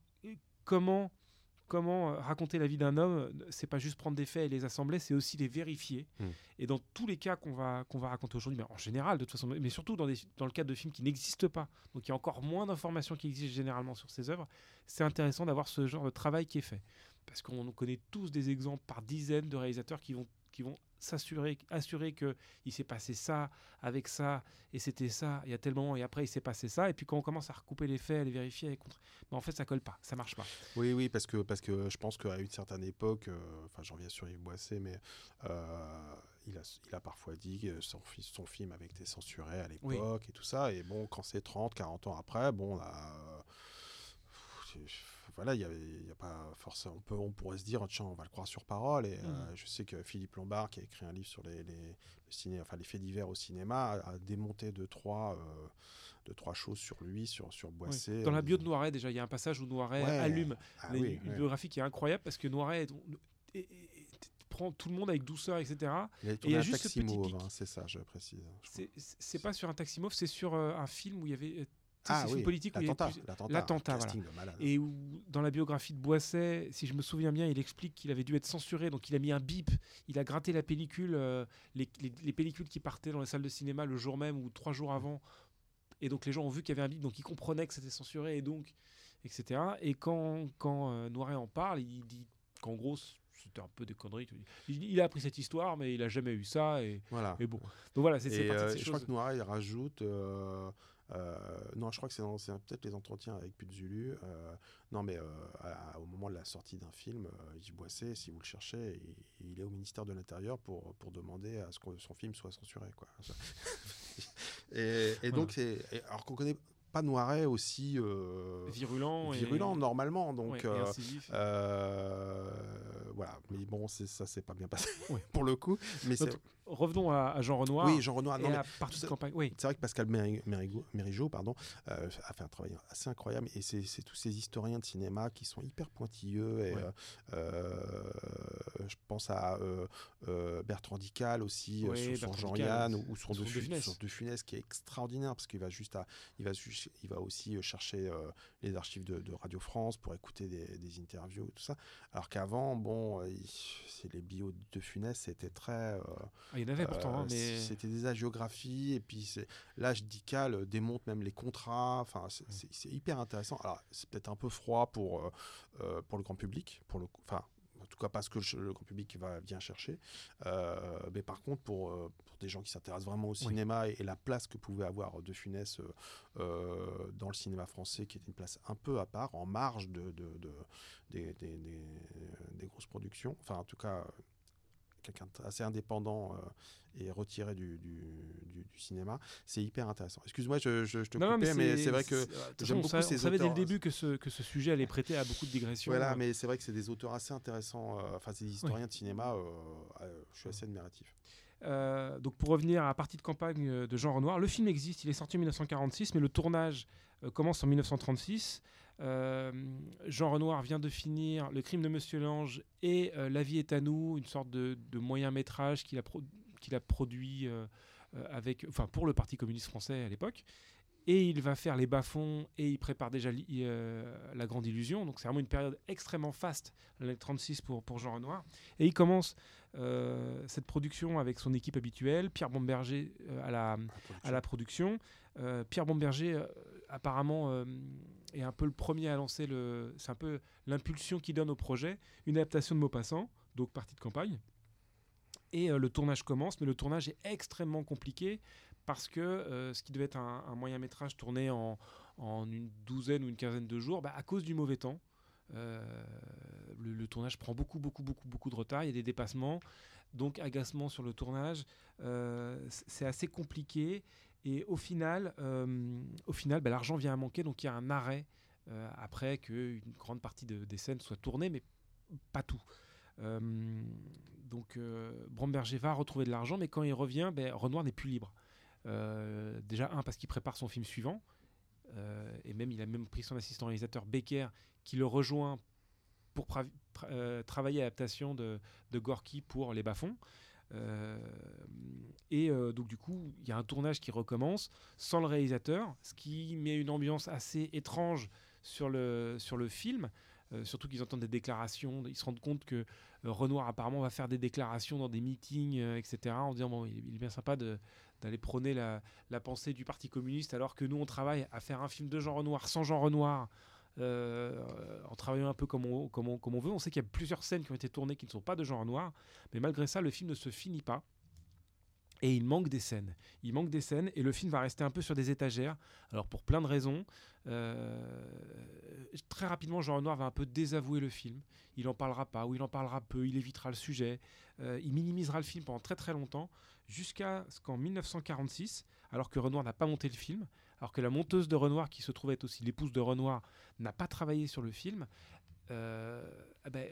A: comment comment euh, raconter la vie d'un homme, c'est pas juste prendre des faits et les assembler, c'est aussi les vérifier. Hmm. Et dans tous les cas qu'on va, qu'on va raconter aujourd'hui, mais en général de toute façon, mais surtout dans, dans le cadre de films qui n'existent pas, donc il y a encore moins d'informations qui existent généralement sur ces œuvres, c'est intéressant d'avoir ce genre de travail qui est fait. Parce qu'on connaît tous des exemples par dizaines de réalisateurs qui vont, qui vont s'assurer assurer que il s'est passé ça avec ça et c'était ça il y a tel moment et après il s'est passé ça et puis quand on commence à recouper les faits à les vérifier et contre ben, en fait ça colle pas ça marche pas.
B: Oui oui parce que parce que je pense qu'à une certaine époque euh, enfin j'en reviens sur Yves Boisset mais euh, il a, il a parfois dit que son, son film avait été censuré à l'époque et tout ça et bon quand c'est 30 40 ans après bon là voilà, il y, a pas forcément. On, peut, on pourrait se dire, tiens, on va le croire sur parole. Et mmh. euh, je sais que Philippe Lombard, qui a écrit un livre sur les, les, le ciné, enfin, les faits divers au cinéma, a, démonté deux trois, euh, deux, trois choses sur lui, sur, sur Boissé.
A: Dans la bio de Noiret, déjà, il y a un passage où Noiret allume ah une, biographie qui est incroyable parce que Noiret prend tout le monde avec douceur, etc.
B: Il et il y a juste ce petit hein, c'est ça, je précise.
A: C'est pas sur un taxi mauve, c'est sur euh, un film où il y avait
B: ah, oui,
A: politique
B: l'attentat,
A: voilà. Et où, dans la biographie de Boisset, si je me souviens bien, il explique qu'il avait dû être censuré, donc il a mis un bip, il a gratté la pellicule, euh, les, les, pellicules qui partaient dans les salles de cinéma le jour même ou trois jours avant, et donc les gens ont vu qu'il y avait un bip, donc ils comprenaient que c'était censuré, et donc, etc. Et quand, quand euh, Noiret en parle, il dit qu'en gros, c'était un peu des conneries. Il, a appris cette histoire, mais il a jamais eu ça. Et,
B: voilà.
A: et bon. Donc voilà, c'est
B: euh, Je crois que Noiret il rajoute. Euh, non, je crois que c'est peut-être les entretiens avec Puzulu. Euh, non, mais euh, au moment de la sortie d'un film, Yves Boisset, si vous le cherchez, il, est au ministère de l'Intérieur pour, pour demander à ce que son film soit censuré. Quoi. et, et donc, alors qu'on connaît pas Noiret aussi
A: virulent,
B: virulent normalement. Donc voilà, mais bon, ça c'est pas bien passé pour le coup. Mais
A: revenons à, Jean Renoir.
B: Oui, Jean Renoir. Non,
A: de campagne. Oui.
B: C'est vrai que Pascal Mérigeau, pardon, euh, a fait un travail assez incroyable. Et c'est tous ces historiens de cinéma qui sont hyper pointilleux. Et, euh, euh, je pense à Bertrand Dical aussi, sur Jean-Yann ou, sur, de, Funès. qui est extraordinaire parce qu'il va juste à, il va, il va aussi chercher les archives de, Radio France pour écouter des, des interviews et tout ça. Alors qu'avant, bon, c'est les bios de Funès, c'était très
A: ah, il y en avait pourtant, hein, mais...
B: C'était des hagiographies, et puis l'âge dical démontre même les contrats, enfin, c'est hyper intéressant. Alors, c'est peut-être un peu froid pour, euh, euh, pour le grand public, pour le, enfin, en tout cas parce que le, grand public va bien chercher. Euh, mais par contre, pour, pour des gens qui s'intéressent vraiment au cinéma et, la place que pouvait avoir De Funès dans le cinéma français, qui est une place un peu à part, en marge de, de, de des, des, des, grosses productions, enfin en tout cas quelqu'un assez indépendant euh, et retiré du, du, cinéma. C'est hyper intéressant. Excuse-moi, je, je, te non, coupais, mais c'est vrai que
A: j'aime beaucoup ces On savait dès le début que ce, que ce sujet allait prêter à beaucoup de digressions.
B: Voilà, mais c'est vrai que c'est des auteurs assez intéressants, euh, enfin, c'est des historiens de cinéma, euh, je suis assez admiratif.
A: donc pour revenir à la partie de campagne de Jean Renoir, le film existe, il est sorti en 1946, mais le tournage commence en 1936. Euh, Jean Renoir vient de finir Le crime de Monsieur Lange et euh, La vie est à nous, une sorte de, moyen métrage qu'il a, produit euh, avec, enfin, pour le Parti communiste français à l'époque. Et il va faire les bas-fonds et il prépare déjà la grande illusion. Donc c'est vraiment une période extrêmement faste, l'année 36 pour, pour Jean Renoir. Et il commence cette production avec son équipe habituelle, Pierre Bomberger à, la, à la production. Pierre Bomberger apparemment est un peu le premier à lancer le. C'est un peu l'impulsion qui donne au projet, une adaptation de Maupassant, donc partie de campagne. Et euh, le tournage commence, mais le tournage est extrêmement compliqué parce que euh, ce qui devait être un, moyen métrage tourné en, une douzaine ou une quinzaine de jours, bah, à cause du mauvais temps, le, tournage prend beaucoup, beaucoup, beaucoup, beaucoup de retard. Il y a des dépassements, donc agacement sur le tournage. c'est assez compliqué et au final, euh, final bah, l'argent vient à manquer, donc il y a un arrêt euh, après qu'une grande partie des scènes soit tournée, mais pas tout. Euh, donc Bromberger va retrouver de l'argent, mais quand il revient, ben, Renoir n'est plus libre. déjà, un, parce qu'il prépare son film suivant, et même il a même pris son assistant réalisateur Becker, qui le rejoint pour travailler à l'adaptation de, de, Gorky pour Les Bas-fonds. Euh, et euh, donc du coup, il y a un tournage qui recommence sans le réalisateur, ce qui met une ambiance assez étrange sur le, sur le film. Euh, surtout qu'ils entendent des déclarations, ils se rendent compte que Renoir apparemment va faire des déclarations dans des meetings, etc. En disant bon, il, est bien sympa d'aller prôner la, pensée du Parti communiste alors que nous on travaille à faire un film de Jean Renoir sans Jean Renoir en travaillant un peu comme on, veut. On sait qu'il y a plusieurs scènes qui ont été tournées qui ne sont pas de genre noir, mais malgré ça, le film ne se finit pas. Et il manque des scènes. Il manque des scènes et le film va rester un peu sur des étagères. Alors pour plein de raisons. Euh, très rapidement, Jean Renoir va un peu désavouer le film. Il en parlera pas ou il en parlera peu. Il évitera le sujet. Euh, il minimisera le film pendant très très longtemps jusqu'à ce qu'en 1946, alors que Renoir n'a pas monté le film, alors que la monteuse de Renoir, qui se trouvait être aussi l'épouse de Renoir, n'a pas travaillé sur le film, euh, eh ben,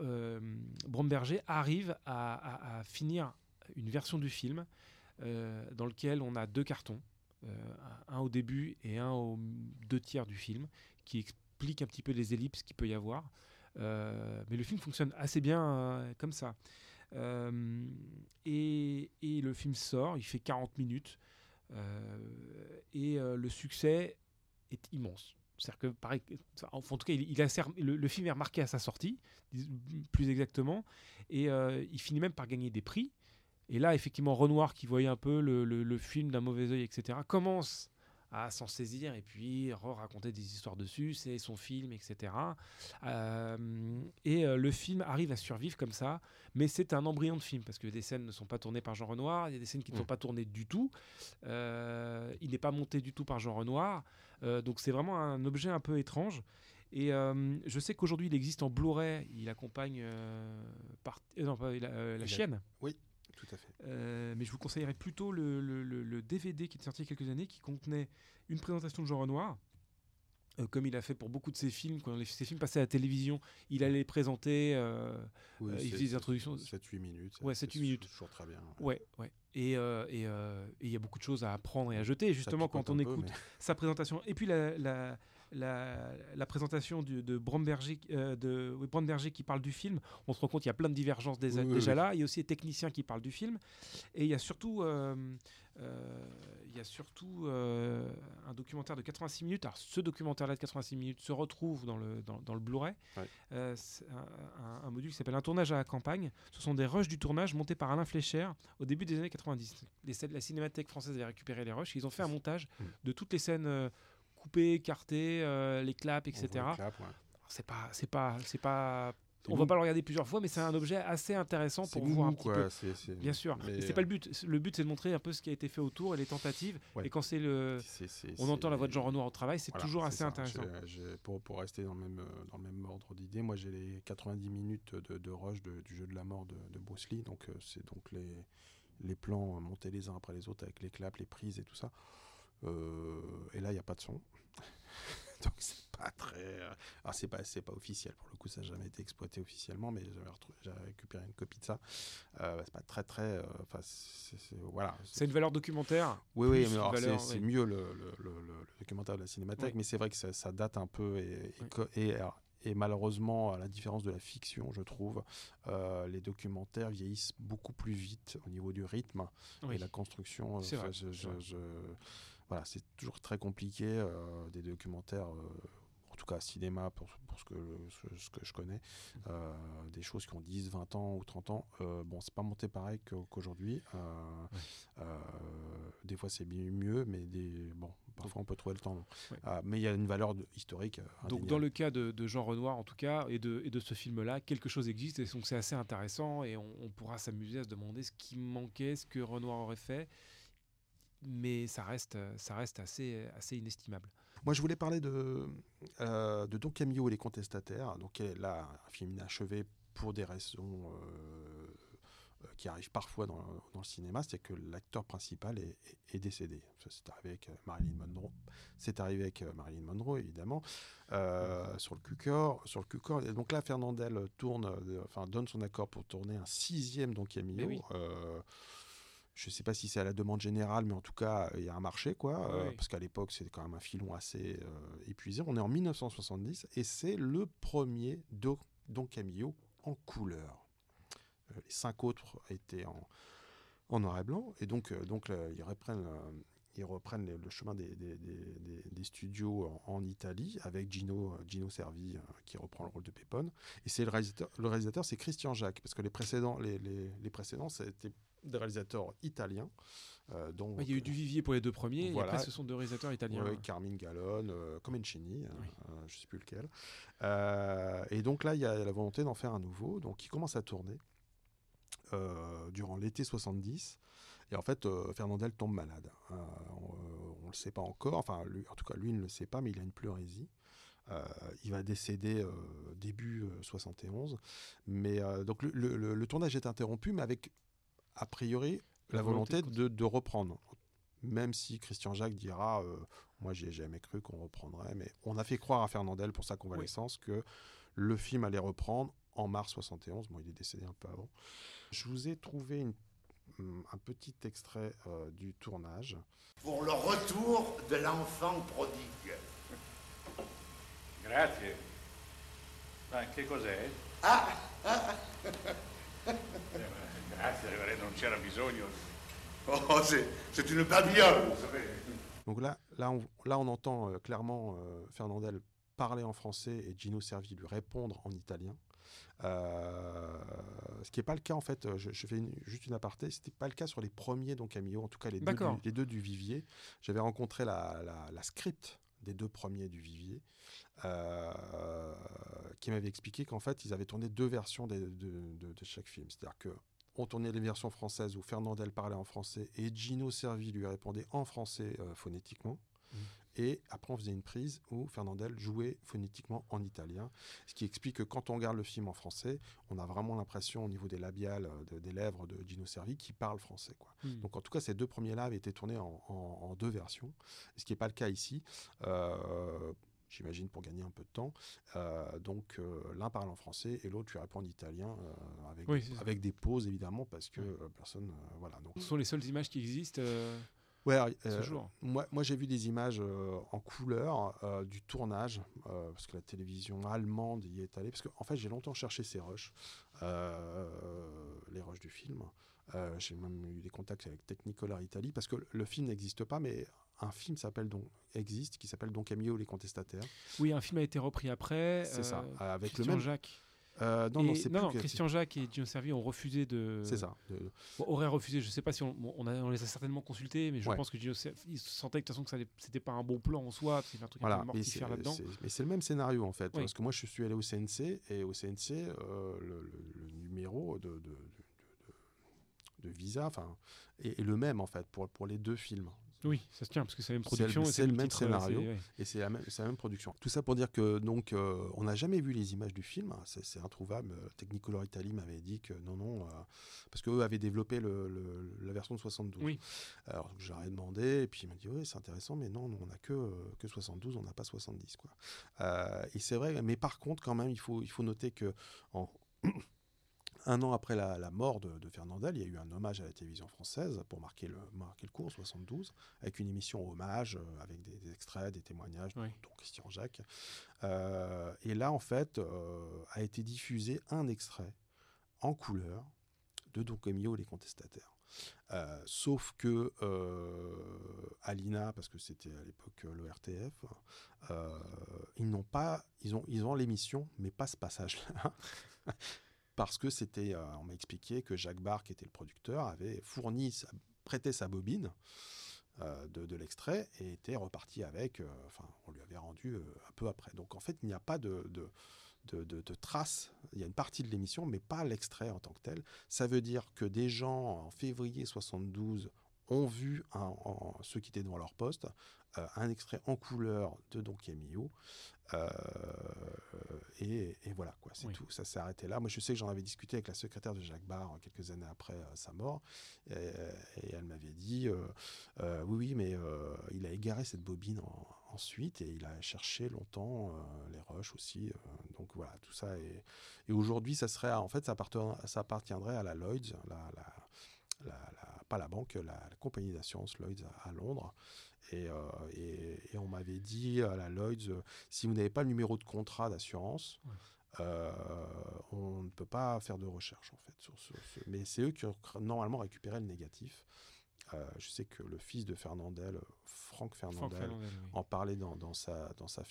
A: euh, Bromberger arrive à, finir une version du film euh, dans lequel on a deux cartons, euh, un au début et un au deux tiers du film, qui explique un petit peu les ellipses qu'il peut y avoir. Euh, mais le film fonctionne assez bien comme ça. Et, le film sort, il fait 40 minutes, et le succès est immense. C'est-à-dire que, pareil, en tout cas, le, le, film est remarqué à sa sortie, plus exactement, et il finit même par gagner des prix. Et là, effectivement, Renoir, qui voyait un peu le, film d'un mauvais oeil, etc., commence à s'en saisir et puis raconter des histoires dessus, c'est son film, etc. Euh, et euh, le film arrive à survivre comme ça, mais c'est un embryon de film parce que des scènes ne sont pas tournées par Jean Renoir, il y a des scènes qui ne sont mm. pas tournées du tout, euh, il n'est pas monté du tout par Jean Renoir, donc c'est vraiment un objet un peu étrange. Et je sais qu'aujourd'hui il existe en Blu-ray, il accompagne par... non, pas, la, chienne.
B: Oui. Tout à fait.
A: Euh, mais je vous conseillerais plutôt le, DVD qui est sorti il y a quelques années, qui contenait une présentation de Jean Renoir. Euh, comme il a fait pour beaucoup de ses films, quand les, ses films passaient à la télévision, il allait présenter, euh, il faisait des introductions.
B: 7-8 minutes.
A: Ouais, 7-8 minutes.
B: Toujours très bien.
A: Ouais, ouais. Et il y a beaucoup de choses à apprendre et à jeter, justement, quand on écoute sa présentation. Et puis la la, présentation de Bromberger, euh, de Bromberger qui parle du film, on se rend compte qu'il y a plein de divergences déjà, là. Il y a aussi les techniciens qui parlent du film. Et il y a surtout, euh, euh, il y a surtout un documentaire de 86 minutes. Alors, ce documentaire-là de 86 minutes se retrouve dans le, dans, le Blu-ray. un, un, module qui s'appelle Un tournage à la campagne. Ce sont des rushs du tournage montés par Alain Flécher au début des années 90. Les, la Cinémathèque française avait récupéré les rushs. Ils ont fait un montage mm. de toutes les scènes couper, écarter, euh, les claps, etc. C'est pas, c'est pas, c'est pas. On va pas le regarder plusieurs fois, mais c'est un objet assez intéressant pour voir un petit peu. Bien sûr, mais c'est pas le but. Le but, c'est de montrer un peu ce qui a été fait autour et les tentatives. Et quand c'est le, on entend la voix de Jean Renoir au travail, c'est toujours assez intéressant.
B: pour, pour, rester dans le même dans le même ordre d'idée, moi j'ai les 90 minutes de, de rush du jeu de la mort de, de Bruce Lee, donc euh, c'est donc les les plans montés les uns après les autres avec les claps, les prises et tout ça. Euh, et là, il n'y a pas de son. Donc c'est pas très. Euh, alors c'est pas c'est pas officiel pour le coup, ça n'a jamais été exploité officiellement, mais j'ai récupéré une copie de ça. Euh, c'est pas très très. Euh, enfin voilà.
A: C'est une valeur documentaire.
B: Oui oui, mais c'est mieux le, le, le, documentaire de la Cinémathèque, mais c'est vrai que ça, ça, date un peu et, et, et malheureusement, à la différence de la fiction, je trouve, les documentaires vieillissent beaucoup plus vite au niveau du rythme et la construction.
A: C'est vrai,
B: je, voilà, c'est toujours très compliqué, euh, des documentaires, euh, en tout cas cinéma pour, pour ce, que, ce, que je connais, euh, des choses qui ont 10, 20 ans ou 30 ans. bon, c'est pas monté pareil qu'aujourd'hui. des fois c'est mieux, mais des, bon, parfois on peut trouver le temps. mais il y a une valeur historique.
A: Donc dans le cas de, Jean Renoir en tout cas, et de, et de ce film-là, quelque chose existe, et donc c'est assez intéressant, et on, on pourra s'amuser à se demander ce qui manquait, ce que Renoir aurait fait mais ça reste, ça reste assez, assez inestimable.
B: Moi, je voulais parler de, euh, de Don Camillo et les contestataires. Donc là, un film inachevé pour des raisons euh, euh, qui arrivent parfois dans, dans le cinéma, c'est que l'acteur principal est, est, décédé. C'est arrivé avec Marilyn Monroe. C'est arrivé avec Marilyn Monroe, évidemment, sur le Cucor. Sur le Et donc là, Fernandel tourne, enfin donne son accord pour tourner un sixième Don Camillo. Je ne sais pas si c'est à la demande générale, mais en tout cas, il y a un marché, quoi. Euh, parce qu'à l'époque, c'était quand même un filon assez euh, épuisé. On est en 1970 et c'est le premier Don, Camillo en couleur. Euh, les cinq autres étaient en, en noir et blanc. Et donc, donc ils reprennent ils reprennent le chemin des, des, des, des studios en, Italie avec Gino, Gino Servi qui reprend le rôle de Pépone. Et c'est le réalisateur, le réalisateur c'est Christian Jacques, parce que les précédents, les, les, les précédents, c'était des réalisateurs italiens.
A: Euh, donc, il y a eu du vivier pour les deux premiers, et après ce sont deux réalisateurs italiens.
B: Carmine Gallone, euh, Comencini, je ne sais plus lequel. et donc là, il y a la volonté d'en faire un nouveau, donc il commence à tourner durant l'été 70. Et en fait, Fernandel tombe malade. on ne le sait pas encore, enfin, lui, en tout cas, lui il ne le sait pas, mais il a une pleurésie. Euh, il va décéder euh, début 71. Euh, mais donc le, tournage est interrompu, mais avec a priori la, volonté, de, reprendre. Même si Christian Jacques dira, moi j'ai jamais cru qu'on reprendrait, mais on a fait croire à Fernandel pour sa convalescence que le film allait reprendre en mars 71. Bon, il est décédé un peu avant. Je vous ai trouvé un petit extrait du tournage.
C: Pour le retour de l'enfant prodigue.
D: Grazie. Ma che cos'è?
C: Ah! ah.
D: Non c'era bisogno.
C: Oh, c'est une babiole, vous savez.
B: Donc là, là, on, là, on entend euh, clairement euh, Fernandel parler en français et Gino Servi lui répondre en italien. Euh, ce qui n'est pas le cas en fait, je, fais juste une aparté, ce n'était pas le cas sur les premiers donc Camillo, en tout cas les, deux du, les deux du Vivier. J'avais rencontré la, la, la, script des deux premiers du Vivier, euh, qui m'avait expliqué qu'en fait, ils avaient tourné deux versions de, chaque film. C'est-à-dire que on tournait les versions françaises où Fernandel parlait en français et Gino Servi lui répondait en français euh, phonétiquement. Mmh. Et après, on faisait une prise où Fernandel jouait phonétiquement en italien. Ce qui explique que quand on regarde le film en français, on a vraiment l'impression au niveau des labiales, euh, des lèvres de Gino Servi, qui parle français. Quoi. Hmm. Donc en tout cas, ces deux premiers-là avaient été tournés en, deux versions, ce qui n'est pas le cas ici. Euh, j'imagine pour gagner un peu de temps. Euh, donc l'un parle en français et l'autre lui répond en italien avec, avec des pauses évidemment parce que personne voilà. Donc,
A: Ce sont les seules images qui existent.
B: Ouais, euh, moi, moi j'ai vu des images euh, en couleur euh, du tournage, parce que la télévision allemande y est allée. Parce qu'en en fait, j'ai longtemps cherché ces rushs, les rushs du film. j'ai même eu des contacts avec Technicolor Italie, parce que le film n'existe pas, mais un film s'appelle donc existe qui s'appelle Don Camillo les contestataires.
A: Oui, un film a été repris après.
B: C'est ça, avec le même
A: Jacques.
B: Euh, non, non,
A: non, Christian Jacques et Gino Servi ont refusé de.
B: C'est ça.
A: auraient refusé. Je ne sais pas si on, on, a, on, les a certainement consultés, mais je pense que Gino Servi sentait de toute façon que c'était pas un bon plan en soi, c'est un truc voilà, mortifère là-dedans.
B: Mais c'est le même scénario en fait, parce que moi je suis allé au CNC et au CNC euh, le, numéro de, de, de, visa, enfin, est, est, le même en fait pour pour les deux films.
A: Oui, ça se tient parce que c'est la même production.
B: C'est le, même scénario et c'est la, même production. Tout ça pour dire que donc euh, on n'a jamais vu les images du film. C'est introuvable. Technicolor Italy m'avait dit que non, non, euh, parce qu'eux avaient développé le, la version de 72.
A: Oui.
B: Alors j'aurais demandé et puis il m'a dit oui, c'est intéressant, mais non, on n'a que que 72, on n'a pas 70 quoi. Euh, et c'est vrai, mais par contre quand même il faut il faut noter que en un an après la, mort de, Fernandel, il y a eu un hommage à la télévision française pour marquer le, marquer le coup en 72, avec une émission hommage, euh, avec des, extraits, des témoignages, dont, Christian Jacques. Euh, et là, en fait, euh, a été diffusé un extrait en couleur de Don Camillo les contestataires. sauf que Alina, parce que c'était à l'époque le RTF, ils n'ont pas, ils ont, ils ont l'émission, mais pas ce passage-là. Parce que c'était, euh, on m'a expliqué que Jacques Barr, qui était le producteur, avait fourni, prêté sa bobine euh, de, l'extrait et était reparti avec, euh, enfin, on lui avait rendu un peu après. Donc en fait, il n'y a pas de, de traces. Il y a une partie de l'émission, mais pas l'extrait en tant que tel. Ça veut dire que des gens en février 72 ont vu, un, ceux qui étaient devant leur poste, un extrait en couleur de Don Camillo. Euh, et, voilà, quoi, c'est tout. Ça s'est arrêté là. Moi, je sais que j'en avais discuté avec la secrétaire de Jacques Barre quelques années après euh, sa mort, et, elle m'avait dit euh, oui, oui, mais il a égaré cette bobine ensuite et il a cherché longtemps les rushs aussi. donc voilà, tout ça. Et, et aujourd'hui, ça serait, en fait, ça, ça appartiendrait à la Lloyds, la, pas la banque, la, compagnie d'assurance Lloyds à Londres. Euh, et, on m'avait dit à la Lloyds, euh, si vous n'avez pas le numéro de contrat d'assurance, euh, on ne peut pas faire de recherche en fait. Sur, mais c'est eux qui ont normalement récupéré le négatif. Euh, je sais que le fils de Fernandel, Franck
A: Franck
B: Fernandel,
A: oui.
B: en parlait dans, dans sa, dans, sa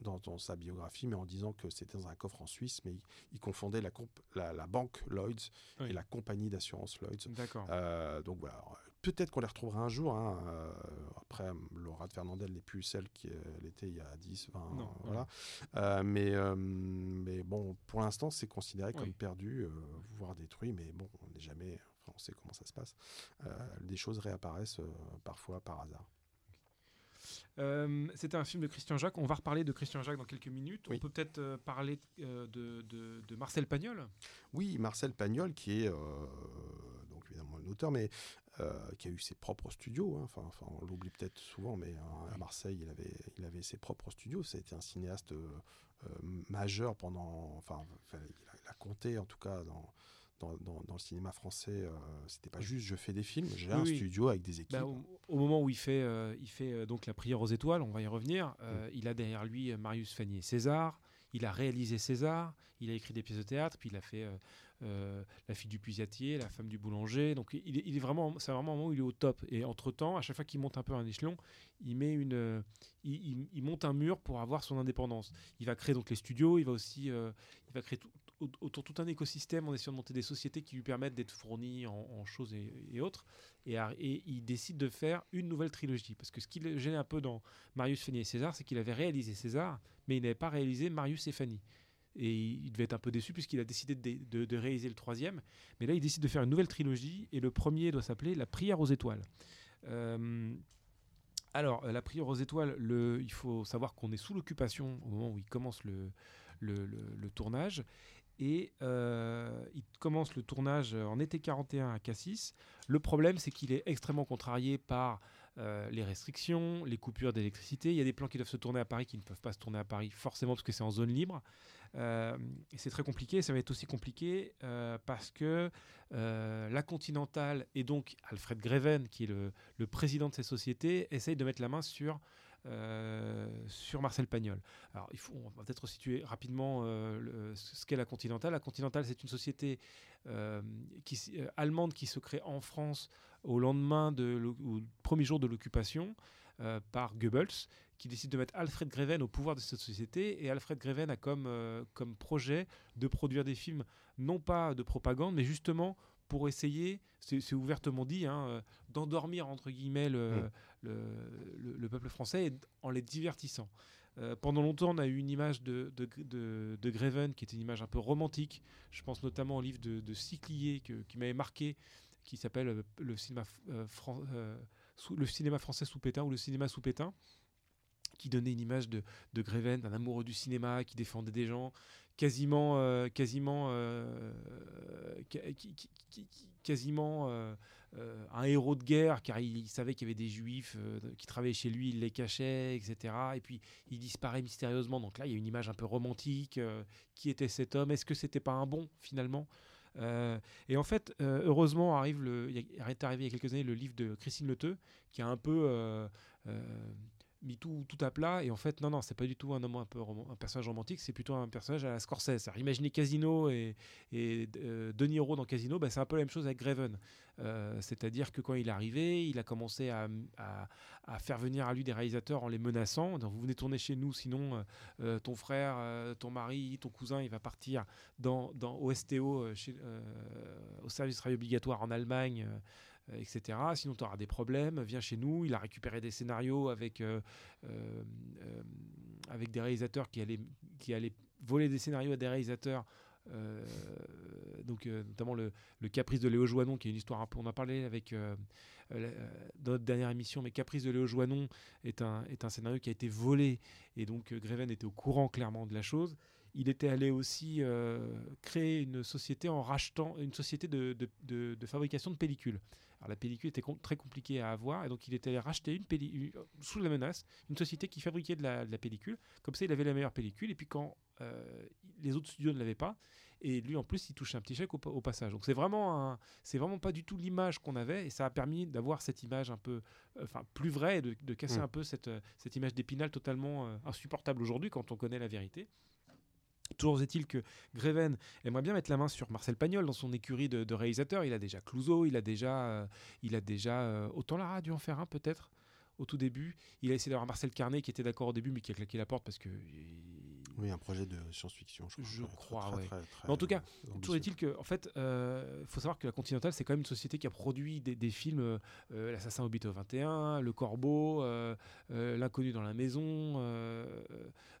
B: dans, dans sa biographie, mais en disant que c'était dans un coffre en Suisse, mais il, il confondait la, comp- la, la banque Lloyds
A: Oui.
B: et la compagnie d'assurance Lloyds.
A: D'accord.
B: Euh, donc voilà, peut-être qu'on les retrouvera un jour. hein, euh, après, Laura de Fernandel n'est plus celle qu'elle était il y a 10, 20
A: Non,
B: ans. Voilà. Euh, mais, euh, mais bon, pour l'instant, c'est considéré comme perdu, euh, voire détruit. Mais bon, on n'est jamais. On sait comment ça se passe. Euh, des choses réapparaissent euh, parfois par hasard.
A: Euh, C'était un film de Christian Jacques. On va reparler de Christian Jacques dans quelques minutes.
B: Oui.
A: On peut peut-être euh, parler euh, de, de- de Marcel Pagnol.
B: Oui, Marcel Pagnol, qui est donc évidemment un auteur, mais qui a eu ses propres studios. hein. Enfin, enfin, on l'oublie peut-être souvent, mais hein, à Marseille, il avait, il avait ses propres studios. Ça a été un cinéaste majeur pendant. Enfin, enfin, il, a, il a compté en tout cas dans. Dans, dans- dans le cinéma français, euh, c'était pas juste je fais des films, j'ai
A: Oui,
B: un
A: oui.
B: studio avec des équipes.
A: Bah, au, au moment où il fait, euh, il fait euh, donc la prière aux étoiles, on va y revenir. euh, Il a derrière lui Marius Fanny César. Il a réalisé César. Il a écrit des pièces de théâtre. Puis il a fait euh, euh, La fille du puisatier, La femme du boulanger. Donc il est, il est vraiment, c'est vraiment un moment où il est au top. Et entre temps, à chaque fois qu'il monte un peu un échelon, il met une, euh, il, il- il monte un mur pour avoir son indépendance. Il va créer donc les studios. Il va aussi, il va créer tout, autour tout un écosystème en essayant de monter des sociétés qui lui permettent d'être fournies en, choses et, autres. Et, il décide de faire une nouvelle trilogie. Parce que ce qui le gênait un peu dans Marius, Fanny et César, c'est qu'il avait réalisé César, mais il n'avait pas réalisé Marius et Fanny. Et il devait être un peu déçu puisqu'il a décidé de, réaliser le troisième. Mais là, il décide de faire une nouvelle trilogie et le premier doit s'appeler La prière aux étoiles. Euh, alors, La prière aux étoiles, le, il faut savoir qu'on est sous l'occupation au moment où il commence le tournage. Et euh, il commence le tournage en été 41 à Cassis. Le problème, c'est qu'il est extrêmement contrarié par euh, les restrictions, les coupures d'électricité. Il y a des plans qui doivent se tourner à Paris qui ne peuvent pas se tourner à Paris forcément parce que c'est en zone libre. Euh, c'est très compliqué. Ça va être aussi compliqué parce que la Continentale et donc Alfred Greven, qui est le, le président de ces sociétés, essaye de mettre la main sur sur Marcel Pagnol. Alors, il faut, on va peut-être situer rapidement euh, ce qu'est la Continentale. La Continentale, c'est une société euh, euh, allemande qui se crée en France au lendemain de au premier jour de l'occupation euh, par Goebbels, qui décide de mettre Alfred Greven au pouvoir de cette société. Et Alfred Greven a comme, euh, projet de produire des films, non pas de propagande, mais justement pour essayer, c'est ouvertement dit, hein, euh, d'endormir entre guillemets le,
B: Mm.
A: Le, le- le peuple français en les divertissant. Euh, pendant longtemps, on a eu une image de, de, de, Greven qui était une image un peu romantique. Je pense notamment au livre de, de qui m'avait marqué, qui s'appelle euh, le, cinéma, euh, le cinéma français sous Pétain ou le cinéma sous Pétain qui donnait une image de, Greven, d'un amoureux du cinéma, qui défendait des gens, quasiment, quasiment, quasiment euh, euh, un héros de guerre, car il, savait qu'il y avait des juifs euh, qui travaillaient chez lui, il les cachait, etc. Et puis il disparaît mystérieusement. Donc là, il y a une image un peu romantique. qui était cet homme Est-ce que c'était pas un bon finalement et en fait, heureusement, arrive le, il est arrivé il y a quelques années le livre de Christine Leteux, qui a un peu mis tout, tout à plat. Et en fait, non, non, c'est pas du tout un homme un peu un personnage romantique, c'est plutôt un personnage à la Scorsese. Imaginez Casino et, et euh, dans Casino, bah, c'est un peu la même chose avec Graven. Euh, C'est-à-dire que quand il est arrivé, il a commencé à, à- faire venir à lui des réalisateurs en les menaçant. Donc, vous venez tourner chez nous, sinon euh, euh, ton frère, ton mari, ton cousin, il va partir dans, dans au STO, chez, au service travail obligatoire en Allemagne. Euh, etc. Sinon, tu auras des problèmes. Viens chez nous. Il a récupéré des scénarios avec, euh, euh, avec des réalisateurs qui allaient, qui allaient voler des scénarios à des réalisateurs. donc notamment le, le Caprice de Léo Joannon qui est une histoire un peu on a parlé avec dans notre dernière émission mais Caprice de Léo Joannon est un, est un scénario qui a été volé et donc Greven était au courant clairement de la chose il était allé aussi créer une société en rachetant une société de- de fabrication de pellicules. Alors la pellicule était com- très compliquée à avoir et donc il était allé racheter une pellicule sous la menace une société qui fabriquait de la, de la pellicule. Comme ça, il avait la meilleure pellicule et puis quand euh, les autres studios ne l'avaient pas et lui en plus il touchait un petit chèque au, pa- au passage. Donc c'est vraiment c'est vraiment pas du tout l'image qu'on avait et ça a permis d'avoir cette image un peu euh, enfin plus vraie et de, de casser
B: Mm.
A: un peu cette, euh, cette image d'épinal totalement euh, insupportable aujourd'hui quand on connaît la vérité. Toujours est-il que Greven aimerait bien mettre la main sur Marcel Pagnol dans son écurie de, de réalisateur. Il a déjà Clouseau, il a déjà, euh, il a déjà euh, autant Lara a dû en faire un peut-être au tout début. Il a essayé d'avoir Marcel Carnet qui était d'accord au début mais qui a claqué la porte parce que
B: Oui, un projet de science-fiction, je crois.
A: Je
B: Ouais, très,
A: crois,
B: très,
A: ouais.
B: très, très,
A: Mais en tout cas,
B: euh,
A: Toujours est-il que, en fait, il faut savoir que la Continental, c'est quand même une société qui a produit des, des films euh, euh, L'Assassin au Bito 21, Le Corbeau, euh, euh, L'Inconnu dans la maison, euh,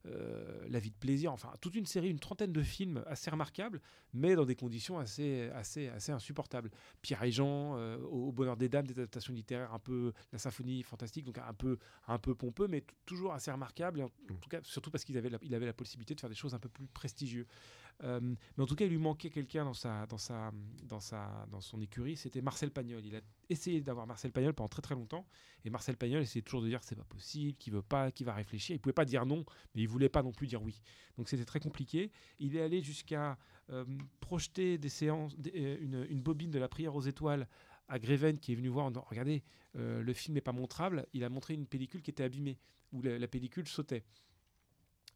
A: euh, La vie de plaisir, enfin, toute une série, une trentaine de films assez remarquables, mais dans des conditions assez, assez, assez insupportables. Pierre et Jean, euh, au, au Bonheur des Dames, des adaptations littéraires un peu, la symphonie fantastique, donc un peu, un peu pompeux, mais toujours assez remarquable, en
B: Mm.
A: tout cas, surtout parce qu'il avait, la, il avait la possibilité de faire des choses un peu plus prestigieuses. Euh, mais en tout cas, il lui manquait quelqu'un dans, sa, dans, sa, dans, sa, dans son écurie, c'était Marcel Pagnol. Il a essayé d'avoir Marcel Pagnol pendant très très longtemps, et Marcel Pagnol essayait toujours de dire que c'est pas possible, qu'il veut pas, qu'il va réfléchir. Il pouvait pas dire non, mais il voulait pas non plus dire oui. Donc c'était très compliqué. Il est allé jusqu'à euh, projeter des séances, euh, une, bobine de la prière aux étoiles à Greven qui est venu voir regardez le film n'est pas montrable il a montré une pellicule qui était abîmée où la, pellicule sautait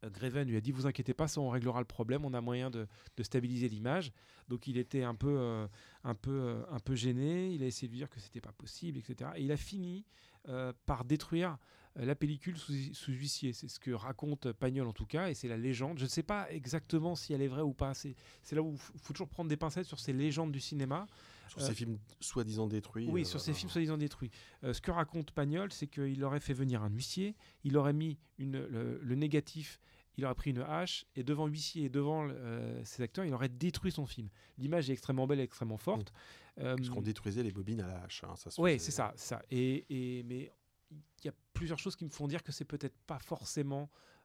A: Greven lui a dit vous inquiétez pas ça on réglera le problème on a moyen de, stabiliser l'image. Donc il était un peu euh, un peu euh, un peu gêné. Il a essayé de dire que c'était pas possible etc et il a fini euh, par détruire euh, la pellicule sous, sous huissier. C'est ce que raconte Pagnol en tout cas et c'est la légende. Je ne sais pas exactement si elle est vraie ou pas. C'est là où il faut toujours prendre des pincettes sur ces légendes du cinéma
B: Sur
A: euh,
B: ces films soi-disant détruits.
A: oui,
B: euh,
A: sur ces films soi-disant détruits. Euh, ce que raconte Pagnol, c'est qu'il aurait fait venir un huissier, il aurait mis une, le, le négatif, il aurait pris une hache, et devant l'huissier et devant euh, ses acteurs, il aurait détruit son film. L'image est extrêmement belle et extrêmement forte. Euh,
B: Parce qu'on détruisait les bobines à la hache. hein, ça
A: oui, c'est ça, ça. Et, et- mais il y a plusieurs choses qui me font dire que c'est peut-être pas forcément, euh, euh,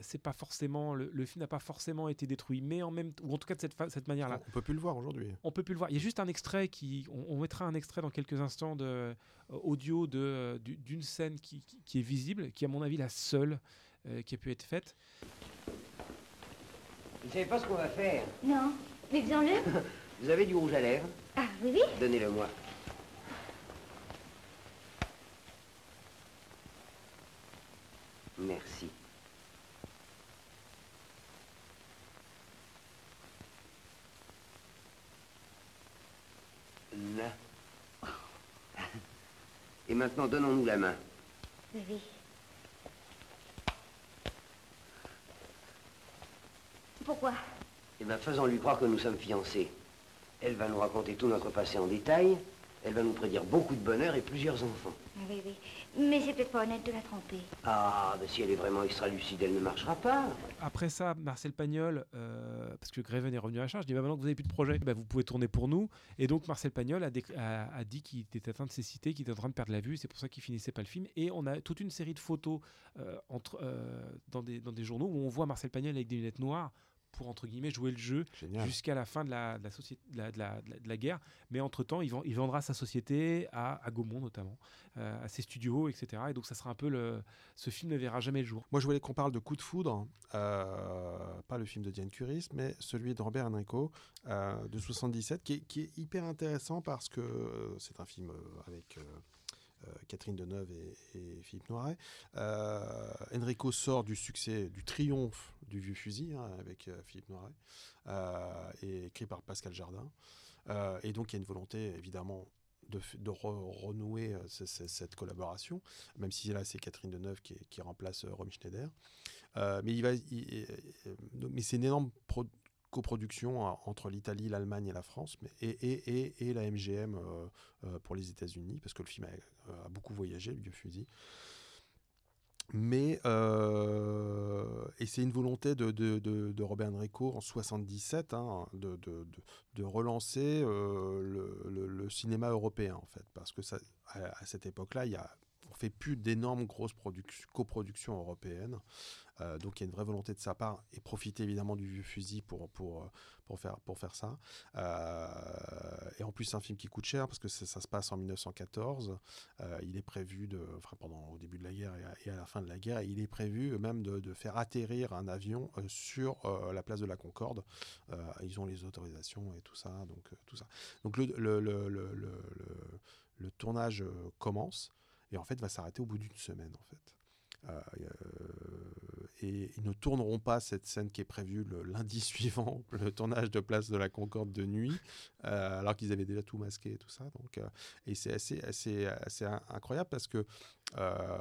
A: c'est pas forcément le, le film n'a pas forcément été détruit, mais en même ou en tout cas de cette, cette manière-là.
B: On peut plus le voir aujourd'hui.
A: On peut plus le voir. Il y a juste un extrait qui, on, on mettra un extrait dans quelques instants de euh, audio de euh, du- d'une scène qui, qui- qui est visible, qui est à mon avis la seule euh, qui a pu être faite.
E: Vous savez pas ce qu'on va faire?
F: Non, mais faisons-le.
E: Vous avez du rouge à lèvres?
F: Ah, oui, oui.
E: Donnez-le Merci. Là. Et maintenant, donnons-nous la main.
F: Oui, oui. Pourquoi?
E: Eh bien, faisons-lui croire que nous sommes fiancés. Elle va nous raconter tout notre passé en détail. Elle va nous prédire beaucoup de bonheur et plusieurs enfants.
F: Ah, Oui, oui. Mais c'est peut-être pas honnête de la tromper.
E: Ah, ben si elle est vraiment extra-lucide, elle ne marchera pas.
A: Après ça, Marcel Pagnol, euh, parce que Greven est revenu à la charge, dit bah, maintenant que vous n'avez plus de projet, bah, vous pouvez tourner pour nous. Et donc Marcel Pagnol a, décr- a- a dit qu'il était atteint de cécité, qu'il était en train de perdre la vue. C'est pour ça qu'il finissait pas le film. Et on a toute une série de photos euh, entre, euh, dans, des, dans des journaux où on voit Marcel Pagnol avec des lunettes noires pour entre guillemets jouer le jeu jusqu'à la fin de la, de la, de la, de la- guerre. Mais entre-temps, il, vend- il vendra sa société à, à Gaumont notamment, euh, à ses studios, etc. Et donc ça sera un peu le... Ce film ne verra jamais le jour.
B: Moi, je voulais qu'on parle de Coup de foudre, euh, pas le film de Diane Curis, mais celui de Robert Enrico euh, de 77, qui est, qui est hyper intéressant parce que c'est un film avec Catherine Deneuve et, Philippe Noiret. Euh, Enrico sort du succès, du triomphe du vieux fusil hein, avec euh, Philippe Noiret, euh, et écrit par Pascal Jardin. Euh, et donc, il y a une volonté, évidemment, de, renouer euh, ce- ce- cette collaboration, même si là, c'est Catherine Deneuve qui, remplace euh, Romy Schneider. Euh, mais il va, il- euh, mais c'est une énorme coproduction euh, entre l'Italie, l'Allemagne et la France, mais, et, la MGM euh, euh, pour les États-Unis, parce que le film a, a beaucoup voyagé, le vieux fusil. Mais euh, et c'est une volonté de, Robert Enrico en 77 hein, de, de, relancer euh, le, le, cinéma européen en fait parce que ça, à, à cette époque-là il y a on fait plus d'énormes grosses produc- coproductions européennes Euh, donc il y a une vraie volonté de sa part et profiter évidemment du vieux fusil pour, pour, pour, faire, pour faire ça Euh, et en plus c'est un film qui coûte cher parce que ça, se passe en 1914 euh, il est prévu de, enfin, pendant au début de la guerre et à, la fin de la guerre, il est prévu même de, de faire atterrir un avion euh, sur euh, la place de la Concorde. Euh, ils ont les autorisations et tout ça, donc euh, tout ça. Donc le, le, le, le, le- tournage euh, commence et en fait va s'arrêter au bout d'une semaine en fait. Euh, euh, et ils ne tourneront pas cette scène qui est prévue le lundi suivant, le tournage de Place de la Concorde de nuit, euh, alors qu'ils avaient déjà tout masqué et tout ça. Donc, et c'est assez, assez, assez in- incroyable parce que. euh,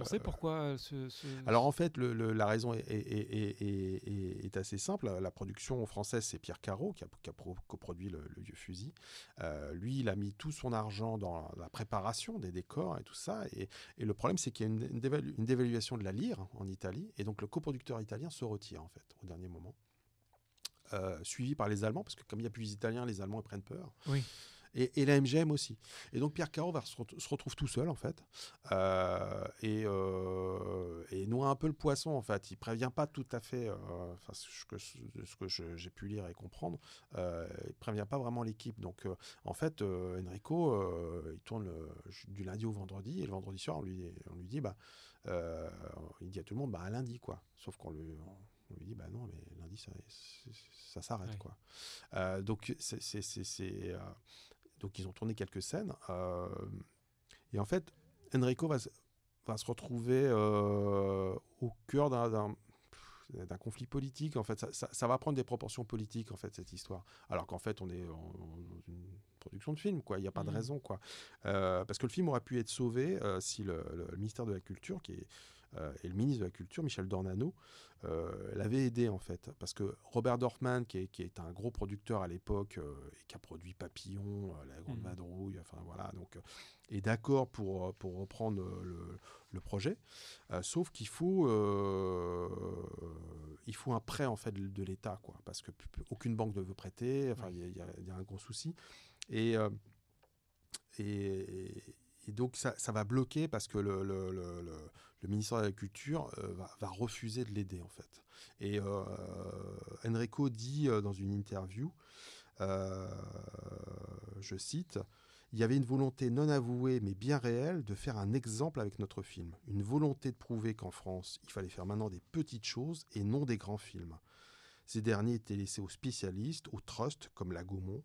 A: On sait pourquoi ce. ce-
B: alors en fait, le- le- la raison est, est- est- est- assez simple. La production française, c'est Pierre Caro qui a, qui a pro- coproduit le, le vieux fusil. Euh, lui, il a mis tout son argent dans la préparation des décors et tout ça. Et, et le problème, c'est qu'il y a une, une dévalu- une dévaluation de la lire en Italie. Et donc le coproducteur italien se retire en fait au dernier moment. Euh, suivi par les Allemands, parce que comme il n'y a plus les Italiens, les Allemands ils prennent peur.
A: Oui.
B: Et, et la MGM aussi. Et donc Pierre Caro va se, ret- se retrouve tout seul en fait, Euh, et, euh, et noie un peu le poisson en fait. Il prévient pas tout à fait, euh, enfin ce que, ce que je- j'ai pu lire et comprendre, il prévient pas vraiment l'équipe. Donc en fait, Enrico, il tourne le- du lundi au vendredi, et le vendredi soir, on lui, on lui dit, bah, euh, il dit à tout le monde, bah à lundi quoi. Sauf qu'on lui, on lui dit, bah non, mais lundi ça, ça s'arrête
A: Ouais.
B: quoi. Euh, donc c'est, euh, donc ils ont tourné quelques scènes. et en fait, Enrico va, se- va se retrouver au cœur d'un, d'un- d'un conflit politique. En fait, ça, ça- ça va prendre des proportions politiques en fait cette histoire. Alors qu'en fait, on est en- en- dans une production de film, quoi. Il n'y a pas de
A: Mhm.
B: raison, quoi. Euh, parce que le film aurait pu être sauvé euh, si le, ministère de la Culture, qui est euh, et le ministre de la Culture, Michel Dornano, l'avait aidé en fait. Parce que Robert Dorfman, qui est, qui est un gros producteur à l'époque et qui a produit Papillon, La Grande
A: Mhm.
B: Vadrouille, enfin voilà, donc est d'accord pour, pour reprendre le, le projet. Sauf qu'il faut, il faut un prêt en fait de, de l'État, quoi, parce que aucune banque ne veut prêter. Enfin, y y, il y a un gros souci. Et, euh, et, donc ça, va bloquer parce que le, ministère de la Culture euh, va, va refuser de l'aider en fait. Et euh, Enrico dit dans une interview, je cite, il y avait une volonté non avouée mais bien réelle de faire un exemple avec notre film. Une volonté de prouver qu'en France, il fallait faire maintenant des petites choses et non des grands films. Ces derniers étaient laissés aux spécialistes, aux trusts comme la Gaumont.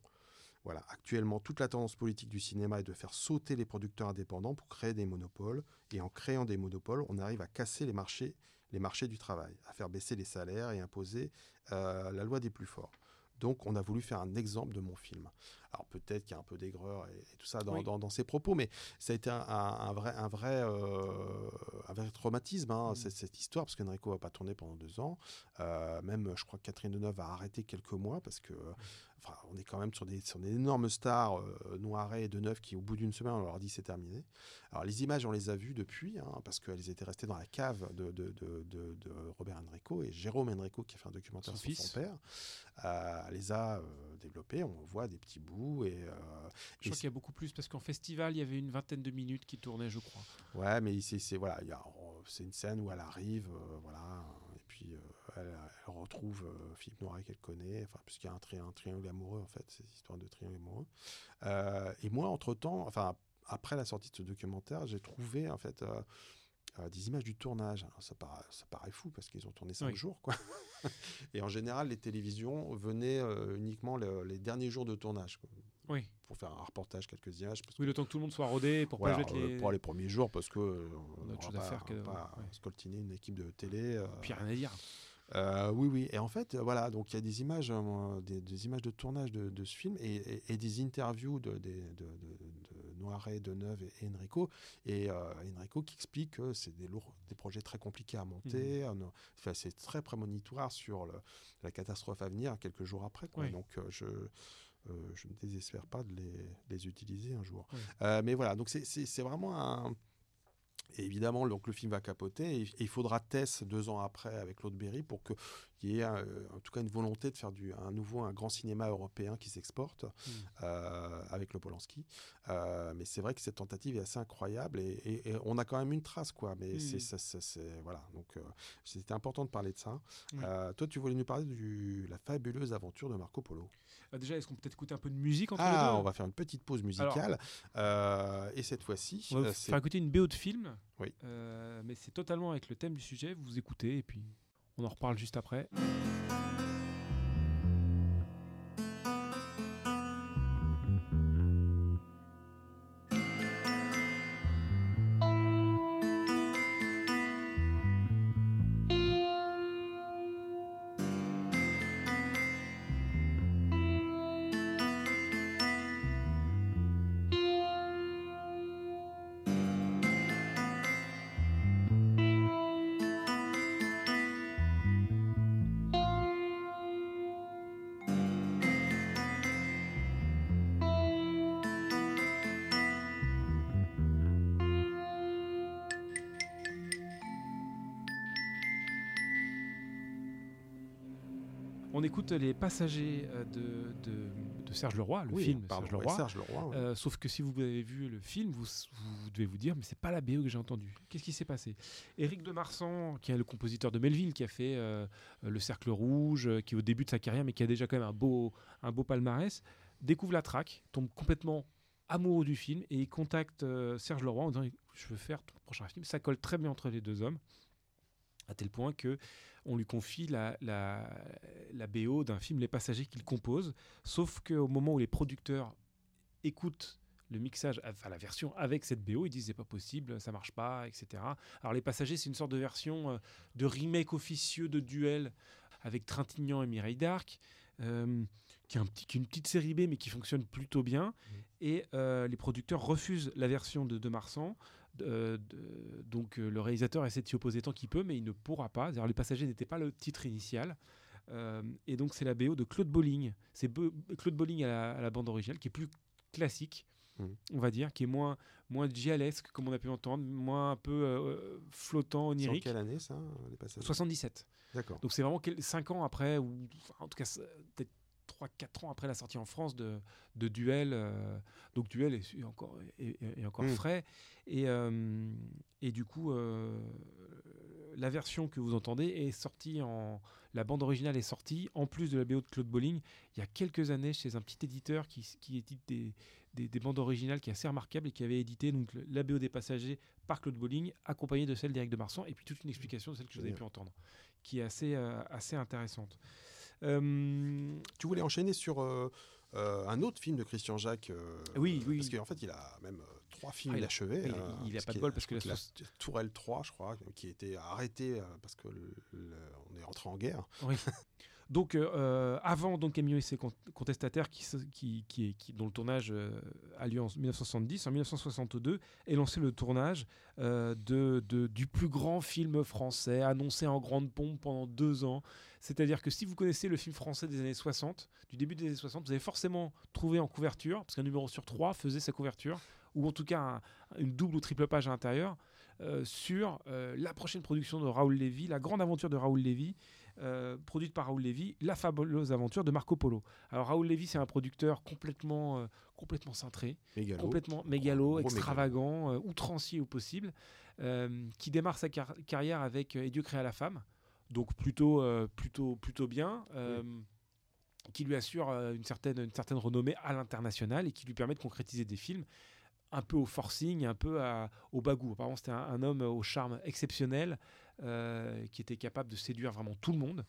B: Voilà, actuellement, toute la tendance politique du cinéma est de faire sauter les producteurs indépendants pour créer des monopoles. Et en créant des monopoles, on arrive à casser les marchés, les marchés du travail, à faire baisser les salaires et imposer euh, la loi des plus forts. Donc, on a voulu faire un exemple de mon film. Alors, peut-être qu'il y a un peu d'aigreur et, et tout ça dans,
A: Oui.
B: dans, dans ses propos, mais ça a été un, un- un vrai, un, vrai, euh, un vrai traumatisme, hein,
A: Mm.
B: cette, cette histoire, parce qu'Enrico va pas tourner pendant deux ans. Euh, même, je crois que Catherine Deneuve a arrêté quelques mois, parce que enfin, on est quand même sur des, sur des énormes stars, euh, Noiret et Deneuve, qui au bout d'une semaine, on leur dit c'est terminé. Alors les images, on les a vues depuis, hein, parce qu'elles étaient restées dans la cave de, de, de, de- Robert Enrico, et Jérôme Enrico, qui a fait un documentaire
A: Son
B: sur
A: fils.
B: son père, euh, les a euh, développées, on voit des petits bouts, et... euh,
A: Je
B: et
A: crois qu'il y a beaucoup plus parce qu'en festival, il y avait une vingtaine de minutes qui tournaient, je crois.
B: Ouais, mais c'est c'est- voilà, il y a- c'est une scène où elle arrive, euh, voilà, et puis euh, elle, elle retrouve euh, Philippe Noiret qu'elle connaît, enfin puisqu'il y a un, tri- un triangle amoureux en fait, c'est histoire de triangle amoureux. Euh, et moi, entre temps, enfin après la sortie de ce documentaire, j'ai trouvé en fait euh, euh, des images du tournage. Alors, ça, paraît, ça paraît fou parce qu'ils ont tourné cinq
A: Oui.
B: jours, quoi. et en général, les télévisions venaient euh, uniquement le- les derniers jours de tournage quoi,
A: Oui.
B: pour faire un reportage, quelques images. parce
A: Oui, le temps que tout le monde soit rodé pour
B: voilà,
A: pas
B: euh,
A: les.
B: pour les premiers jours, parce que euh,
A: On a autre chose
B: va
A: à
B: pas-
A: faire que-
B: pas
A: ouais.
B: scoltiner une équipe de télé. euh,
A: Puis rien à dire.
B: euh, oui, oui. Et en fait, euh, voilà, donc il y a des images, euh, des, des images de tournage de, de ce film et, et- et des interviews de, de, de, de Noiret, Deneuve et, et Enrico. Et euh, Enrico qui explique que c'est des lourds, des projets très compliqués à monter.
A: Mhm.
B: enfin, c'est très prémonitoire sur le- la catastrophe à venir quelques jours après. quoi.
A: Oui.
B: Donc je je ne désespère pas de les, les utiliser un jour. Euh, mais voilà, donc c'est- vraiment un. Et évidemment, donc le film va capoter et, il faudra Tess deux ans après avec Claude Berry pour qu'il y ait un- en tout cas une volonté de faire du, un nouveau, un grand cinéma européen qui s'exporte euh, avec le Polanski. Euh, mais c'est vrai que cette tentative est assez incroyable et, et- et on a quand même une trace, quoi. Mais
A: Mm.
B: c'est c'est- voilà, donc euh, c'était important de parler de ça. Euh, toi, tu voulais nous parler de la fabuleuse aventure de Marco Polo.
A: Ah, déjà, est-ce qu'on peut peut-être écouter un peu de musique entre
B: Ah,
A: les deux
B: on va faire une petite pause musicale. Euh, et cette fois-ci,
A: On va
B: euh,
A: vous faire écouter une BO de film.
B: Oui.
A: Euh, mais c'est totalement avec le thème du sujet. Vous écoutez et puis on en reparle juste après. On écoute les passagers euh, de, de, de Serge Leroy, le
B: Oui,
A: film
B: pardon,
A: Serge Leroy.
B: Serge Leroy, ouais.
A: Euh, sauf que si vous avez vu le film, vous, vous devez vous dire, mais c'est pas la BO que j'ai entendue. Qu'est-ce qui s'est passé? Éric de Marsan, qui est le compositeur de Melville, qui a fait euh, Le Cercle Rouge, qui est au début de sa carrière, mais qui a déjà quand même un beau, un beau palmarès, découvre la traque, tombe complètement amoureux du film et il contacte euh, Serge Leroy en disant Je veux faire ton prochain film. Ça colle très bien entre les deux hommes, à tel point que on lui confie la, la, la BO d'un film Les Passagers qu'il compose, sauf qu'au moment où les producteurs écoutent le mixage, enfin la version avec cette BO, ils disent c'est pas possible, ça marche pas, etc. Alors Les Passagers, c'est une sorte de version euh, de remake officieux de duel avec Trintignant et Mireille d'Arc, euh, qui, est un petit, qui est une petite série B mais qui fonctionne plutôt bien. Et euh, les producteurs refusent la version de De Marsan. Euh, de- donc euh, le réalisateur essaie de s'y opposer tant qu'il peut, mais il ne pourra pas. D'ailleurs, Les Passagers n'était pas le titre initial. Euh, et donc c'est la BO de Claude Bolling. C'est Claude Bolling à la, à la bande originale, qui est plus classique,
B: Mhm.
A: on va dire, qui est moins, moins gialesque, comme on a pu entendre, moins un peu euh, flottant,
B: C'est
A: onirique.
B: quelle année ça, les passagers
A: 77.
B: D'accord.
A: Donc c'est vraiment 5 ans après, ou enfin, en tout cas c'est peut-être 3-4 ans après la sortie en France de, de Duel. euh, donc Duel est, est encore, est, encore
B: Mm.
A: frais. Et, euh, et du coup, euh, la version que vous entendez est sortie en. La bande originale est sortie, en plus de la BO de Claude Bolling, il y a quelques années chez un petit éditeur qui, qui édite des, des, des bandes originales qui est assez remarquable et qui avait édité donc, la BO des passagers par Claude Bolling, accompagnée de celle d'Éric de Marsan, et puis toute une explication de celle que vous avez pu entendre, qui est assez, assez intéressante. Euh,
B: Tu voulais enchaîner sur euh, euh, un autre film de Christian Jacques
A: Oui, oui.
B: Parce qu'en fait, il a même trois films
A: Ah, il a-
B: achevés.
A: oui, il a
B: parce
A: pas de bol parce que la
B: Tourelle 3, je crois, qui a été arrêté parce que on est rentré en guerre.
A: Donc, euh, euh, avant Don Camillo et ses con- contestataires, qui, qui, dont le tournage euh, a lieu en 1970, en 1962 est lancé le tournage du plus grand film français, annoncé en grande pompe pendant deux ans. C'est-à-dire que si vous connaissez le film français des années 60, du début des années 60, vous avez forcément trouvé en couverture, parce qu'un numéro sur trois faisait sa couverture, ou en tout cas un- une double ou triple page à l'intérieur, sur la prochaine production de Raoul Lévy, la grande aventure de Raoul Lévy, euh, produite par Raoul Lévy, La fabuleuse aventure de Marco Polo. Alors Raoul Lévy, c'est un producteur complètement, euh, complètement cintré,
B: Mégalo.
A: complètement mégalo,
B: Gros
A: extravagant, euh, outrancier au possible, qui démarre sa car- carrière avec Et Dieu créa la femme, donc plutôt, plutôt, plutôt bien. qui lui assure une, certaine, une certaine renommée à l'international et qui lui permet de concrétiser des films un peu au forcing, un peu à- au bagou. Apparemment, c'était un, un homme au charme exceptionnel euh, qui était capable de séduire vraiment tout le monde.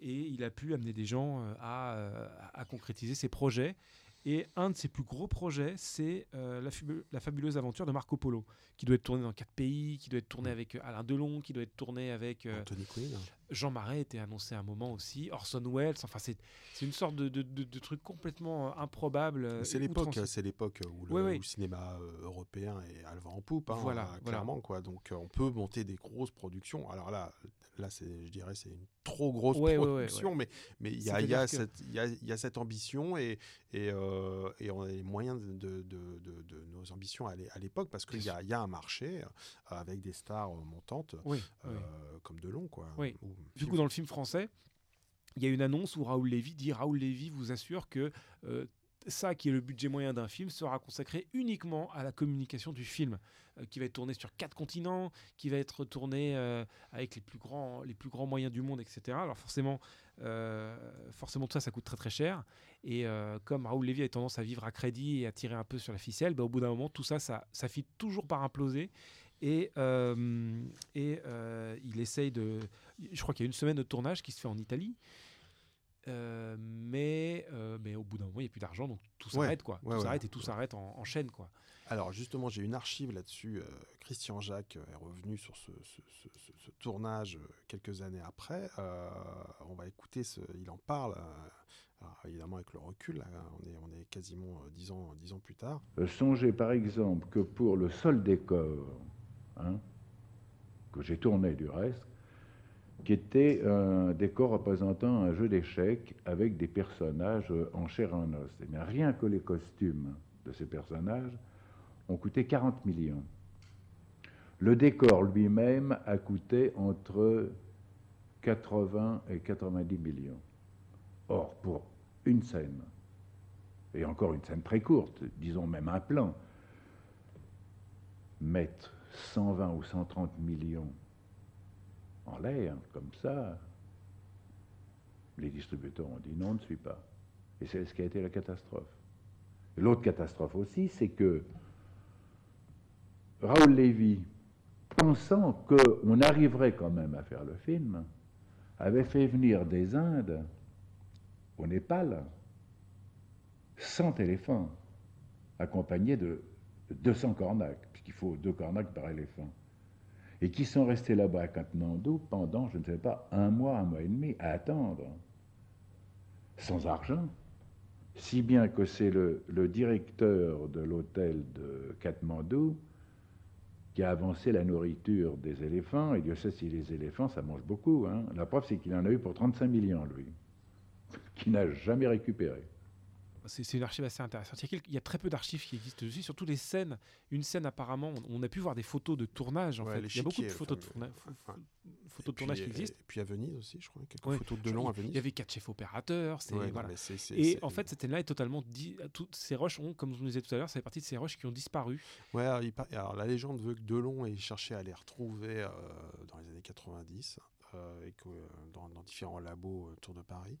A: Et il a pu amener des gens euh, à, euh, à concrétiser ses projets. Et un de ses plus gros projets, c'est euh, la, fabu- la fabuleuse aventure de Marco Polo, qui doit être tourné dans quatre pays, qui doit être tourné avec euh, Alain Delon, qui doit être tourné avec euh,
B: Anthony Quinn.
A: Jean Marais était annoncé à un moment aussi, Orson Welles. Enfin, c'est c'est une sorte de, de, de- de truc complètement euh, improbable. euh,
B: C'est l'époque,
A: outrancier.
B: c'est l'époque où le, où cinéma euh, européen est à en poupe, hein,
A: Voilà, voilà.
B: clairement quoi. Donc on peut monter des grosses productions. Alors là, là c'est, je dirais, c'est une trop grosse
A: Ouais, ouais, ouais,
B: production, mais mais il y a, y,
A: que-
B: cette, il y, a, il y a cette ambition et et, euh, et on a les moyens de, de, de- de- de nos ambitions à l'é- à l'époque parce qu'il y a, il y a un marché avec des stars montantes
A: Oui,
B: euh,
A: oui.
B: comme Delon quoi.
A: Oui.
B: Ou-
A: Du coup, dans le film français, il y a une annonce où Raoul Lévy dit Raoul Lévy vous assure que euh, ça, qui est le budget moyen d'un film, sera consacré uniquement à la communication du film, euh, qui va être tourné sur quatre continents, qui va être tourné euh, avec les plus, grands, les plus grands moyens du monde, etc. Alors forcément, forcément tout ça, ça coûte très très cher. Et comme Raoul Lévy a tendance à vivre à crédit et à tirer un peu sur la ficelle, bah, au bout d'un moment, tout ça, ça, ça finit toujours par imploser. Et, euh, et euh, il essaye de. Je crois qu'il y a une semaine de tournage qui se fait en Italie. Euh, mais, euh, mais au bout d'un moment, il n'y a plus d'argent, donc tout
B: Ouais,
A: s'arrête. quoi.
B: ouais,
A: tout
B: ouais.
A: s'arrête et tout s'arrête en, en chaîne. quoi.
B: Alors justement, j'ai une archive là-dessus. euh, Christian Jacques est revenu sur ce, ce- ce- ce- ce tournage quelques années après. Euh, on va écouter, ce, il en parle. alors, évidemment, avec le recul, là, on, est, on est quasiment dix ans, dix ans plus tard.
G: Songez par exemple que pour le seul décor, hein, que j'ai tourné du reste, qui était un décor représentant un jeu d'échecs avec des personnages en chair et en os. Eh rien que les costumes de ces personnages ont coûté 40 millions. Le décor lui-même a coûté entre 80 et 90 millions. Or, pour une scène, et encore une scène très courte, disons même un plan, mettre 120 ou 130 millions en l'air, comme ça, les distributeurs ont dit non, on ne suit pas. Et c'est ce qui a été la catastrophe. L'autre catastrophe aussi, c'est que Raoul Lévy, pensant qu'on arriverait quand même à faire le film, avait fait venir des Indes au Népal 100 éléphants, accompagnés de 200 cornacs, puisqu'il faut deux cornacs par éléphant, et qui sont restés là-bas à Katmandou pendant, je ne sais pas, un mois, un mois et demi, à attendre, sans argent, si bien que c'est le, le, directeur de l'hôtel de Katmandou qui a avancé la nourriture des éléphants, et Dieu sait si les éléphants, ça mange beaucoup. Hein. La preuve, c'est qu'il en a eu pour 35 millions, lui, qu'il n'a jamais récupéré
A: c'est une archive assez intéressante. Il y, a, il y a très peu d'archives qui existent dessus, surtout les scènes. Une scène, apparemment, on a pu voir des photos de tournage. En
B: Ouais,
A: fait.
B: les
A: Il y a beaucoup de photos de, tourna- photos tournage qui existent.
B: Et puis à Venise aussi, je crois, quelques
A: Ouais.
B: photos de long à Venise.
A: Il y avait quatre chefs opérateurs.
B: non,
A: Et en fait, cette scène-là est totalement. Di... Toutes ces roches ont, comme je vous disais tout à l'heure, ça fait partie de ces roches qui ont disparu.
B: Ouais, alors, il par- alors, la légende veut que Delon ait cherché à les retrouver euh, dans les années 90 euh, et que, euh, dans, dans différents labos autour de Paris,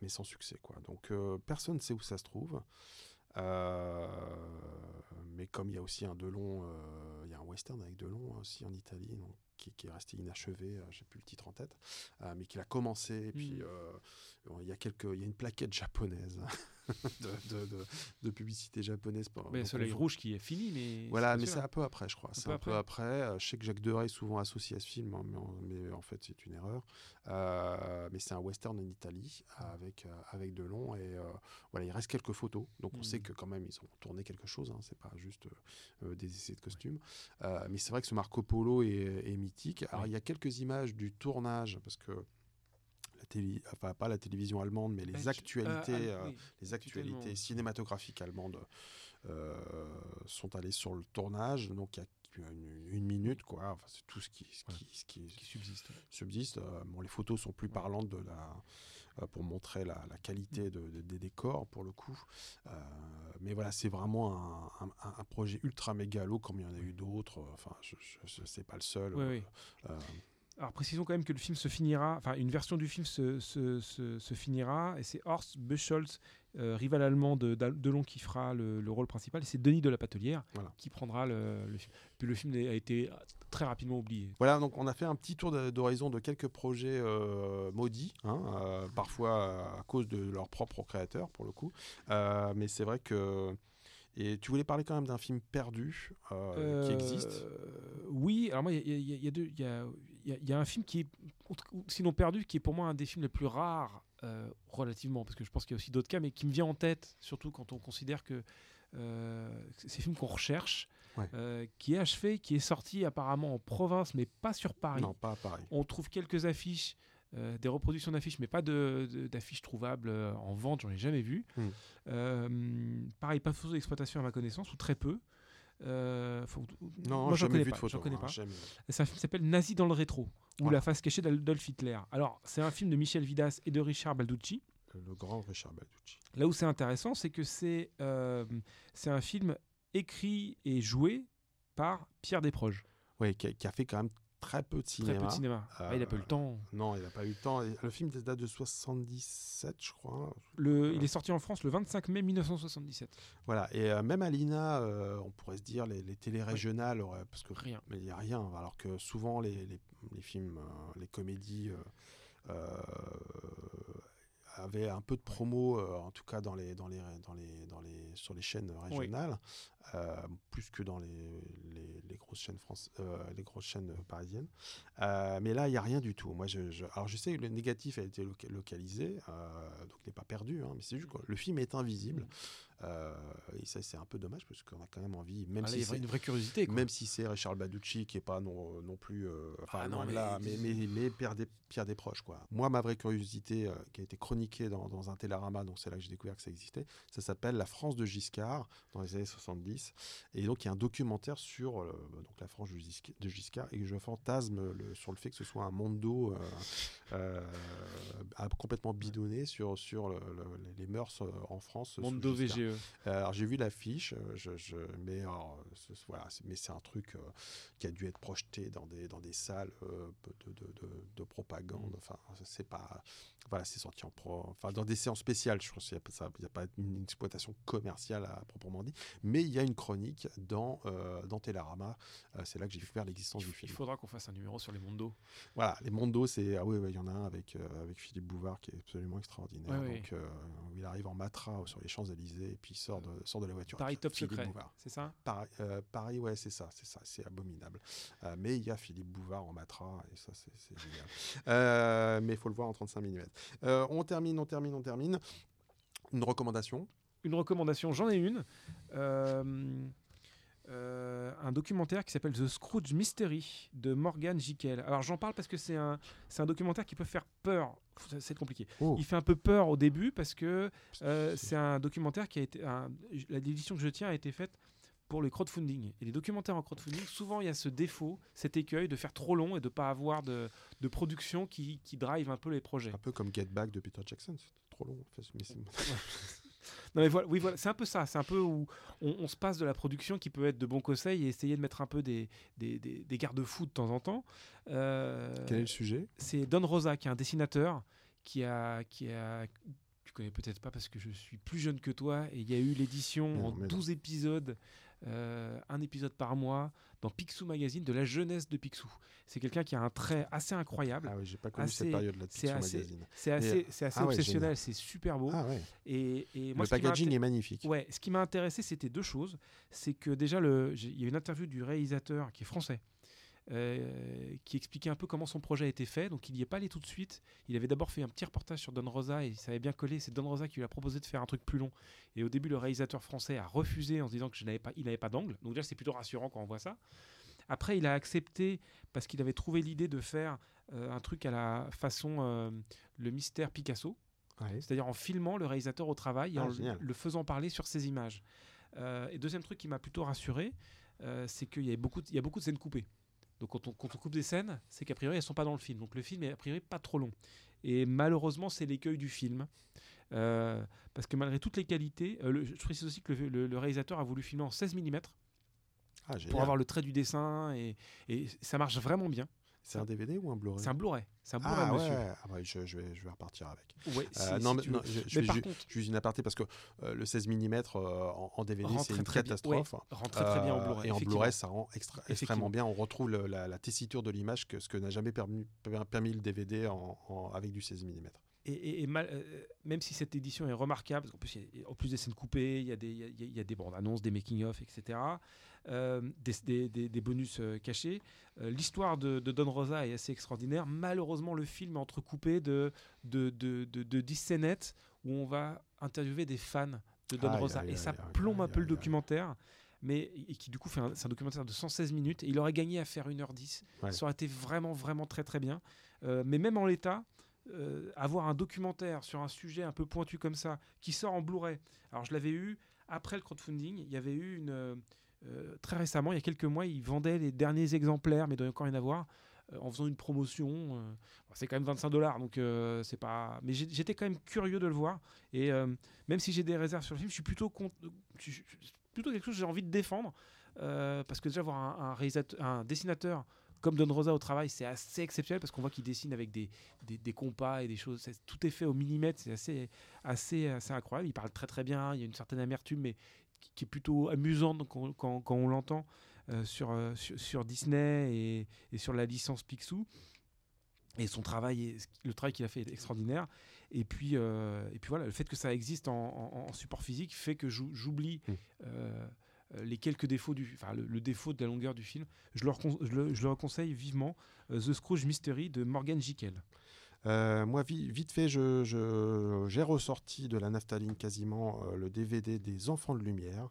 B: mais sans succès. Quoi. Donc euh, personne ne sait où ça se trouve. Euh, mais comme il y a aussi un Delon, euh, il y a un western avec Delon aussi en Italie, donc, qui, qui est resté inachevé, euh, j'ai plus le titre en tête, euh, mais qu'il a commencé. Et puis
A: Mm.
B: euh, bon, il y a quelques, il y a une plaquette japonaise de, de, de- de publicité japonaise. pour-
A: Mais Soleil Rouge qui est fini, mais.
B: voilà, mais c'est un peu après, je crois. C'est un peu après. Euh, Je sais que Jacques Deray est souvent associé à ce film, hein, mais, en, mais en fait, c'est une erreur. Euh, mais c'est un western en Italie avec, euh, avec Delon. Et euh, voilà, il reste quelques photos. Donc, on
A: Mm.
B: sait que quand même, ils ont tourné quelque chose. Hein, c'est pas juste euh, des essais de costumes. Mais c'est vrai que ce Marco Polo est, est mythique. Alors, il y a quelques images du tournage, parce que. La télé, enfin, pas la télévision allemande, mais les
A: Belge.
B: actualités,
A: Euh,
B: euh,
A: ah, oui.
B: les actualités cinématographiques allemandes euh, sont allées sur le tournage. Donc il y a une, une minute, quoi. Enfin, c'est tout ce qui, ce qui, ce qui
A: Qui subsiste.
B: subsiste. Euh, bon, les photos sont plus parlantes de la, euh, pour montrer la, la qualité de- de- des décors, pour le coup. Euh, mais voilà, c'est vraiment un, un- un projet ultra mégalo, comme il y en a eu d'autres. Enfin, je, je, je- c'est pas le seul.
A: Alors précisons quand même que le film se finira, enfin une version du film se, se, se- se finira, et c'est Horst Buchholz, euh, rival allemand de Delon, qui fera le, le rôle principal, et c'est Denis de la Patelière
B: Voilà.
A: qui prendra le, le film. Puis le film a été très rapidement oublié.
B: Voilà, donc on a fait un petit tour d'horizon de quelques projets euh, maudits, hein, euh, parfois à cause de leurs propres créateurs, pour le coup. Mais c'est vrai que. Et tu voulais parler quand même d'un film perdu euh, qui existe?
A: Oui, alors moi, il y, y y y a- y y a un film qui est, sinon perdu, qui est pour moi un des films les plus rares, euh, relativement, parce que je pense qu'il y a aussi d'autres cas, mais qui me vient en tête, surtout quand on considère que euh, c'est ces films qu'on recherche,
B: Ouais.
A: euh, qui est achevé, qui est sorti apparemment en province, mais pas sur Paris.
B: Non, pas pareil.
A: On trouve quelques affiches, euh, des reproductions d'affiches, mais pas de- de- d'affiches trouvables euh, en vente, j'en ai jamais vu.
B: Mm.
A: Euh, pareil, pas de photos d'exploitation à ma connaissance, ou très peu. Euh, faut-
B: Non,
A: moi, j'en connais
B: vu
A: pas,
B: photo.
A: connais
B: hein,
A: pas. C'est un film qui s'appelle Nazi dans le rétro, ou
B: Voilà.
A: La face cachée d'Adolf Hitler. Alors, c'est un film de Michel Vidas et de Richard Balducci.
B: Le grand Richard Balducci.
A: Là où c'est intéressant, c'est que c'est euh, c'est un film écrit et joué par Pierre Desproges.
B: Oui, qui a fait quand même très peu de
A: Très
B: cinéma.
A: peu de cinéma. Ah, il a pas eu le temps.
B: Non, il n'a pas eu le temps. Le film date de 77, je crois.
A: Le, il est sorti en France le 25 mai 1977.
B: Voilà, et euh, même à l'INA, euh, on pourrait se dire les, les télés régionales, auraient- parce que
A: Rien.
B: mais il n'y a rien, alors que souvent les, les, les films, euh, les comédies euh, euh, avaient un peu de promo, euh, en tout cas dans les, dans les, dans les, dans les, sur les chaînes régionales, euh, plus que dans les, les, les grosses chaînes France, euh, les grosses chaînes parisiennes. Euh, mais là, il n'y a rien du tout. Moi, je, je- alors je sais que le négatif a été loca- localisé, euh, donc il n'est pas perdu, hein, mais c'est juste que le film est invisible. Euh, et ça, c'est un peu dommage parce qu'on a quand même envie, même si c'est
A: une vraie curiosité. quoi.
B: même si c'est Richard Baducci qui est pas non, non plus euh, enfin
A: Ah non, mais-
B: là, mais, mais, mais Pierre, des, Pierre Desproges quoi. Moi ma vraie curiosité euh, qui a été chroniquée dans, dans un Télérama donc c'est là que j'ai découvert que ça existait, ça s'appelle La France de Giscard dans les années 70 et donc il y a un documentaire sur euh, donc la France de Gisc- de Giscard et je fantasme le- sur le fait que ce soit un mondo euh, euh, complètement bidonné sur sur le- le- les mœurs euh, en France
A: Mondo. VGE.
B: Euh, Alors j'ai vu l'affiche, euh, je, je, mais alors, ce- voilà, c'est- mais c'est un truc euh, qui a dû être projeté dans des dans des salles euh, de, de, de- de propagande. Enfin, c'est pas, voilà, c'est sorti en pro, enfin dans des séances spéciales. Je pense qu'il n'y a, pas une exploitation commerciale à proprement dit, mais il y a une chronique dans euh, dans Télérama. Euh, c'est là que j'ai découvert l'existence du
A: Il
B: film.
A: faudra qu'on fasse un numéro sur les mondos.
B: Voilà, les Mondos, c'est ah oui, ouais, il y en a un avec euh, avec Philippe Bouvard qui est absolument extraordinaire.
A: Ouais,
B: donc euh, où il arrive en matra sur les Champs Élysées puis il sort de sort de la voiture.
A: Paris Top
B: Philippe
A: Secret, c'est ça
B: Paris, euh, Paris, ouais, c'est ça, c'est ça, c'est abominable. Euh, mais il y a Philippe Bouvard en matra, et ça, c'est c'est génial. Euh, mais il faut le voir en 35 mm. on termine, on termine, on termine. Une recommandation?
A: Une recommandation, j'en ai une. Euh, un documentaire qui s'appelle The Scrooge Mystery de Morgan Jekyll. Alors j'en parle parce que c'est un, c'est un documentaire qui peut faire peur. C'est- compliqué.
B: Oh.
A: Il fait un peu peur au début parce que euh, c'est un documentaire qui a été. un- L'édition que je tiens a été faite pour le crowdfunding. Et les documentaires en crowdfunding, souvent il y a ce défaut, cet écueil de faire trop long et de ne pas avoir de, de production qui, qui drive un peu les projets.
B: Un peu comme Get Back de Peter Jackson, c'est trop long. Enfin,
A: Non mais voilà, oui voilà, c'est un peu ça, c'est un peu où on, on se passe de la production qui peut être de bons conseils et essayer de mettre un peu des, des, des- des garde-fous de temps en temps. Euh,
B: Quel est le sujet?
A: c'est Don Rosa qui est un dessinateur qui a qui a tu connais peut-être pas parce que je suis plus jeune que toi et il y a eu l'édition en
B: mais non.
A: 12 épisodes euh, un épisode par mois dans Picsou Magazine de la jeunesse de Picsou. C'est quelqu'un qui a un trait assez incroyable.
B: Ah oui, j'ai pas connu
A: Assez-
B: cette période-là de
A: assez-
B: Magazine.
A: C'est assez, c'est assez
B: ah ouais,
A: obsessionnel, c'est super beau.
B: Ah ouais.
A: Et, et moi,
B: le packaging est magnifique.
A: Ouais, ce qui m'a intéressé, c'était deux choses. C'est que déjà, le- il y a une interview du réalisateur qui est français, euh, qui expliquait un peu comment son projet a été fait. Donc, il n'y est pas allé tout de suite. Il avait d'abord fait un petit reportage sur Don Rosa et ça avait bien collé. C'est Don Rosa qui lui a proposé de faire un truc plus long. Et au début, le réalisateur français a refusé en se disant que je n'avais pas, il n'avait pas d'angle. Donc, déjà, c'est plutôt rassurant quand on voit ça. Après, il a accepté parce qu'il avait trouvé l'idée de faire euh, un truc à la façon euh, le mystère Picasso
B: Ouais.
A: c'est-à-dire en filmant le réalisateur au travail et
B: Ah,
A: en le-
B: génial.
A: le faisant parler sur ses images. Et deuxième truc qui m'a plutôt rassuré, c'est qu'il y, a beaucoup de- il y a beaucoup de scènes coupées. Donc quand on, quand on coupe des scènes, c'est qu'a priori elles sont pas dans le film. Donc le film est a priori pas trop long. Et malheureusement c'est l'écueil du film. Euh, parce que malgré toutes les qualités, euh, le- je précise aussi que le, le- le réalisateur a voulu filmer en 16 mm
B: Ah,
A: pour avoir le trait du dessin et, et ça marche vraiment bien.
B: C'est un DVD ou un Blu-ray?
A: C'est un Blu-ray. C'est un Blu-ray,
B: Ah
A: monsieur.
B: ouais, ah ouais, je, je vais, je vais repartir avec.
A: Ouais,
B: Euh,
A: si-
B: non,
A: si
B: mais, non, je, je
A: Mais contre,
B: juste une aparté parce que euh, le 16 mm en, en DVD, c'est une
A: très bien.
B: catastrophe.
A: rentre très très bien en
B: Euh,
A: Blu-ray.
B: Et en. Blu-ray, ça rend extra- extrêmement bien. On retrouve le- la, la tessiture de l'image, que, ce que n'a jamais permis, permis le DVD en, en- avec du 16 mm.
A: Et, et- et mal- euh, même si cette édition est remarquable, parce qu'en plus, y a- en plus des scènes coupées, il y a des, il y a- il y a des bandes annonces, des making-of, etc., euh, des, des- des- des bonus euh, cachés, euh, l'histoire de, de Don Rosa est assez extraordinaire. Malheureusement, le film est entrecoupé de, de, de, de, de 10 scénettes où on va interviewer des fans de Don Rosa. et ça plombe un peu le documentaire. Mais et qui du coup fait un, c'est un documentaire de 116 minutes et il aurait gagné à faire 1h10
B: Ouais.
A: ça aurait été vraiment vraiment très très bien Euh, mais même en l'état euh, avoir un documentaire sur un sujet un peu pointu comme ça, qui sort en Blu-ray. Alors je l'avais eu après le crowdfunding, il y avait eu une... euh, euh, très récemment, il y a quelques mois, ils vendaient les derniers exemplaires, mais il doit y encore rien à voir, euh, en faisant une promotion. c'est quand même 25 dollars, donc c'est pas... Mais j'étais quand même curieux de le voir, et même si j'ai des réserves sur le film, je suis plutôt, c'est plutôt quelque chose que j'ai envie de défendre, parce que déjà voir un, un un dessinateur comme Don Rosa au travail, c'est assez exceptionnel parce qu'on voit qu'il dessine avec des, des, des compas et des choses. Tout est fait au millimètre, c'est assez, assez, assez incroyable. Il parle très très bien, il y a une certaine amertume, mais qui, qui est plutôt amusante quand, quand, quand on l'entend euh, sur, euh, sur, sur Disney et, et sur la licence Picsou. Et son travail, le travail qu'il a fait est extraordinaire. Et puis, euh, et puis voilà, le fait que ça existe en, en- en support physique fait que j'ou- j'oublie
B: Mm.
A: euh, euh, les quelques défauts du, enfin le, défaut de la longueur du film. Je le, recon- je le, je le conseille vivement. euh, The Scrooge Mystery de Morgan Jekyll.
B: Euh, moi, vi- vite fait, je- je- j'ai ressorti de la naphtaline quasiment euh, le DVD des Enfants de Lumière,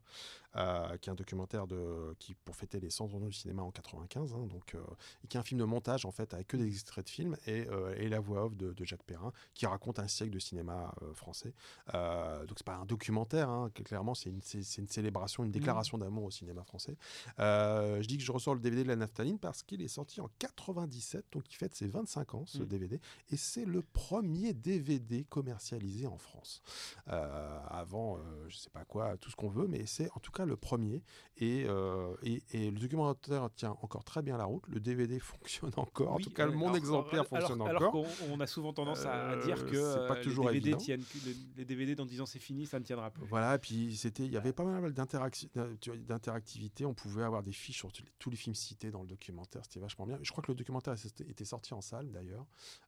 B: euh, qui est un documentaire de, qui, pour fêter les 100 ans du cinéma en 95, hein, donc, euh, et qui est un film de montage en fait avec que des extraits de films et, euh, et la voix off de, de Jacques Perrin, qui raconte un siècle de cinéma euh, français. Euh, donc c'est pas un documentaire, hein, que clairement c'est une, une célébration, une déclaration d'amour au cinéma français. Euh, je dis que je ressors le DVD de la naphtaline parce qu'il est sorti en 97, donc il fête ses 25 ans ce. DVD, et c'est le premier DVD commercialisé en France. Euh, avant, euh, je sais pas quoi, tout ce qu'on veut, mais c'est en tout cas le premier. Et, euh, et, et le documentaire tient encore très bien la route. Le DVD fonctionne encore. en tout cas,
A: euh,
B: mon
A: alors-
B: exemplaire
A: alors-
B: fonctionne
A: alors
B: encore.
A: qu'on- on a souvent tendance à, à
B: Euh,
A: dire que
B: c'est pas
A: euh,
B: toujours
A: les DVD
B: évident.
A: tiennent, que les, DVD dans 10 ans c'est fini, ça ne tiendra plus.
B: Voilà, et puis c'était, il y avait pas mal d'interactivité. On pouvait avoir des fiches sur tous les, films cités dans le documentaire. C'était vachement bien. Je crois que le documentaire était sorti en salle d'ailleurs.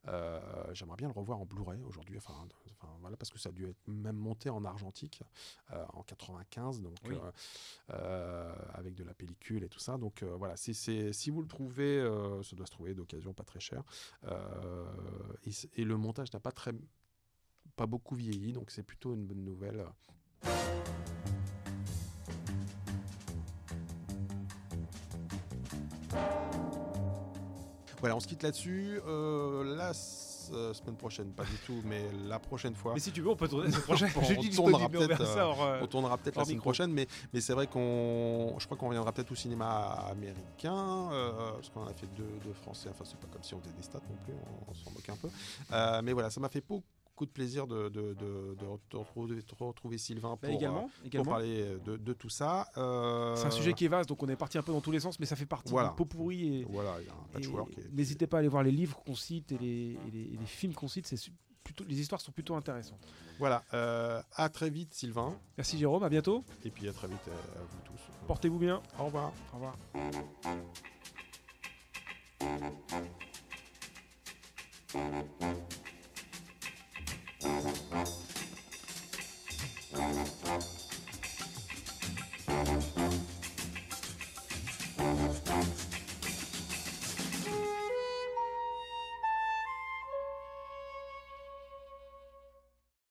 B: Euh, J'aimerais bien le revoir en Blu-ray aujourd'hui. Enfin, enfin, voilà, parce que ça a dû être même monté en argentique euh, en 95, donc
A: Oui.
B: euh, euh, avec de la pellicule et tout ça. Donc euh, voilà, si vous le trouvez, euh, ça doit se trouver d'occasion, pas très cher. Euh, et, le montage n'a pas très pas beaucoup vieilli, donc c'est plutôt une bonne nouvelle. Voilà, on se quitte là-dessus. Euh, s- euh, semaine prochaine, pas du tout, mais la prochaine fois.
A: Mais si tu veux, on peut tourner la prochaine.
B: On tournera
A: disponible, mais on verra
B: peut-être,
A: euh,
B: On tournera peut-être la semaine
A: micro.
B: prochaine, mais, mais c'est vrai qu'on. Je crois qu'on reviendra peut-être au cinéma américain, euh, parce qu'on en a fait deux, deux français. Enfin, c'est pas comme si on était des stats non plus, on, on s'en moque un peu. Euh, mais voilà, ça m'a fait beaucoup de plaisir de, de, de, de re- de retrouver, Sylvain
A: Bah,
B: pour,
A: également,
B: euh, pour parler de, tout ça. Euh,
A: C'est un sujet qui est vaste, donc on est parti un peu dans tous les sens, mais ça fait partie
B: Voilà.
A: du pot pourri. Et,
B: Voilà, il y a un
A: et
B: patchwork. et-
A: n'hésitez pas à aller voir les livres qu'on cite et les, et les- et les films qu'on cite. C'est plutôt, les histoires sont plutôt intéressantes.
B: Voilà, euh, à très vite, Sylvain.
A: Merci Jérôme, à bientôt.
B: Et puis à très vite à vous tous.
A: Portez-vous bien.
B: Au revoir.
A: Au revoir.
C: Thank you.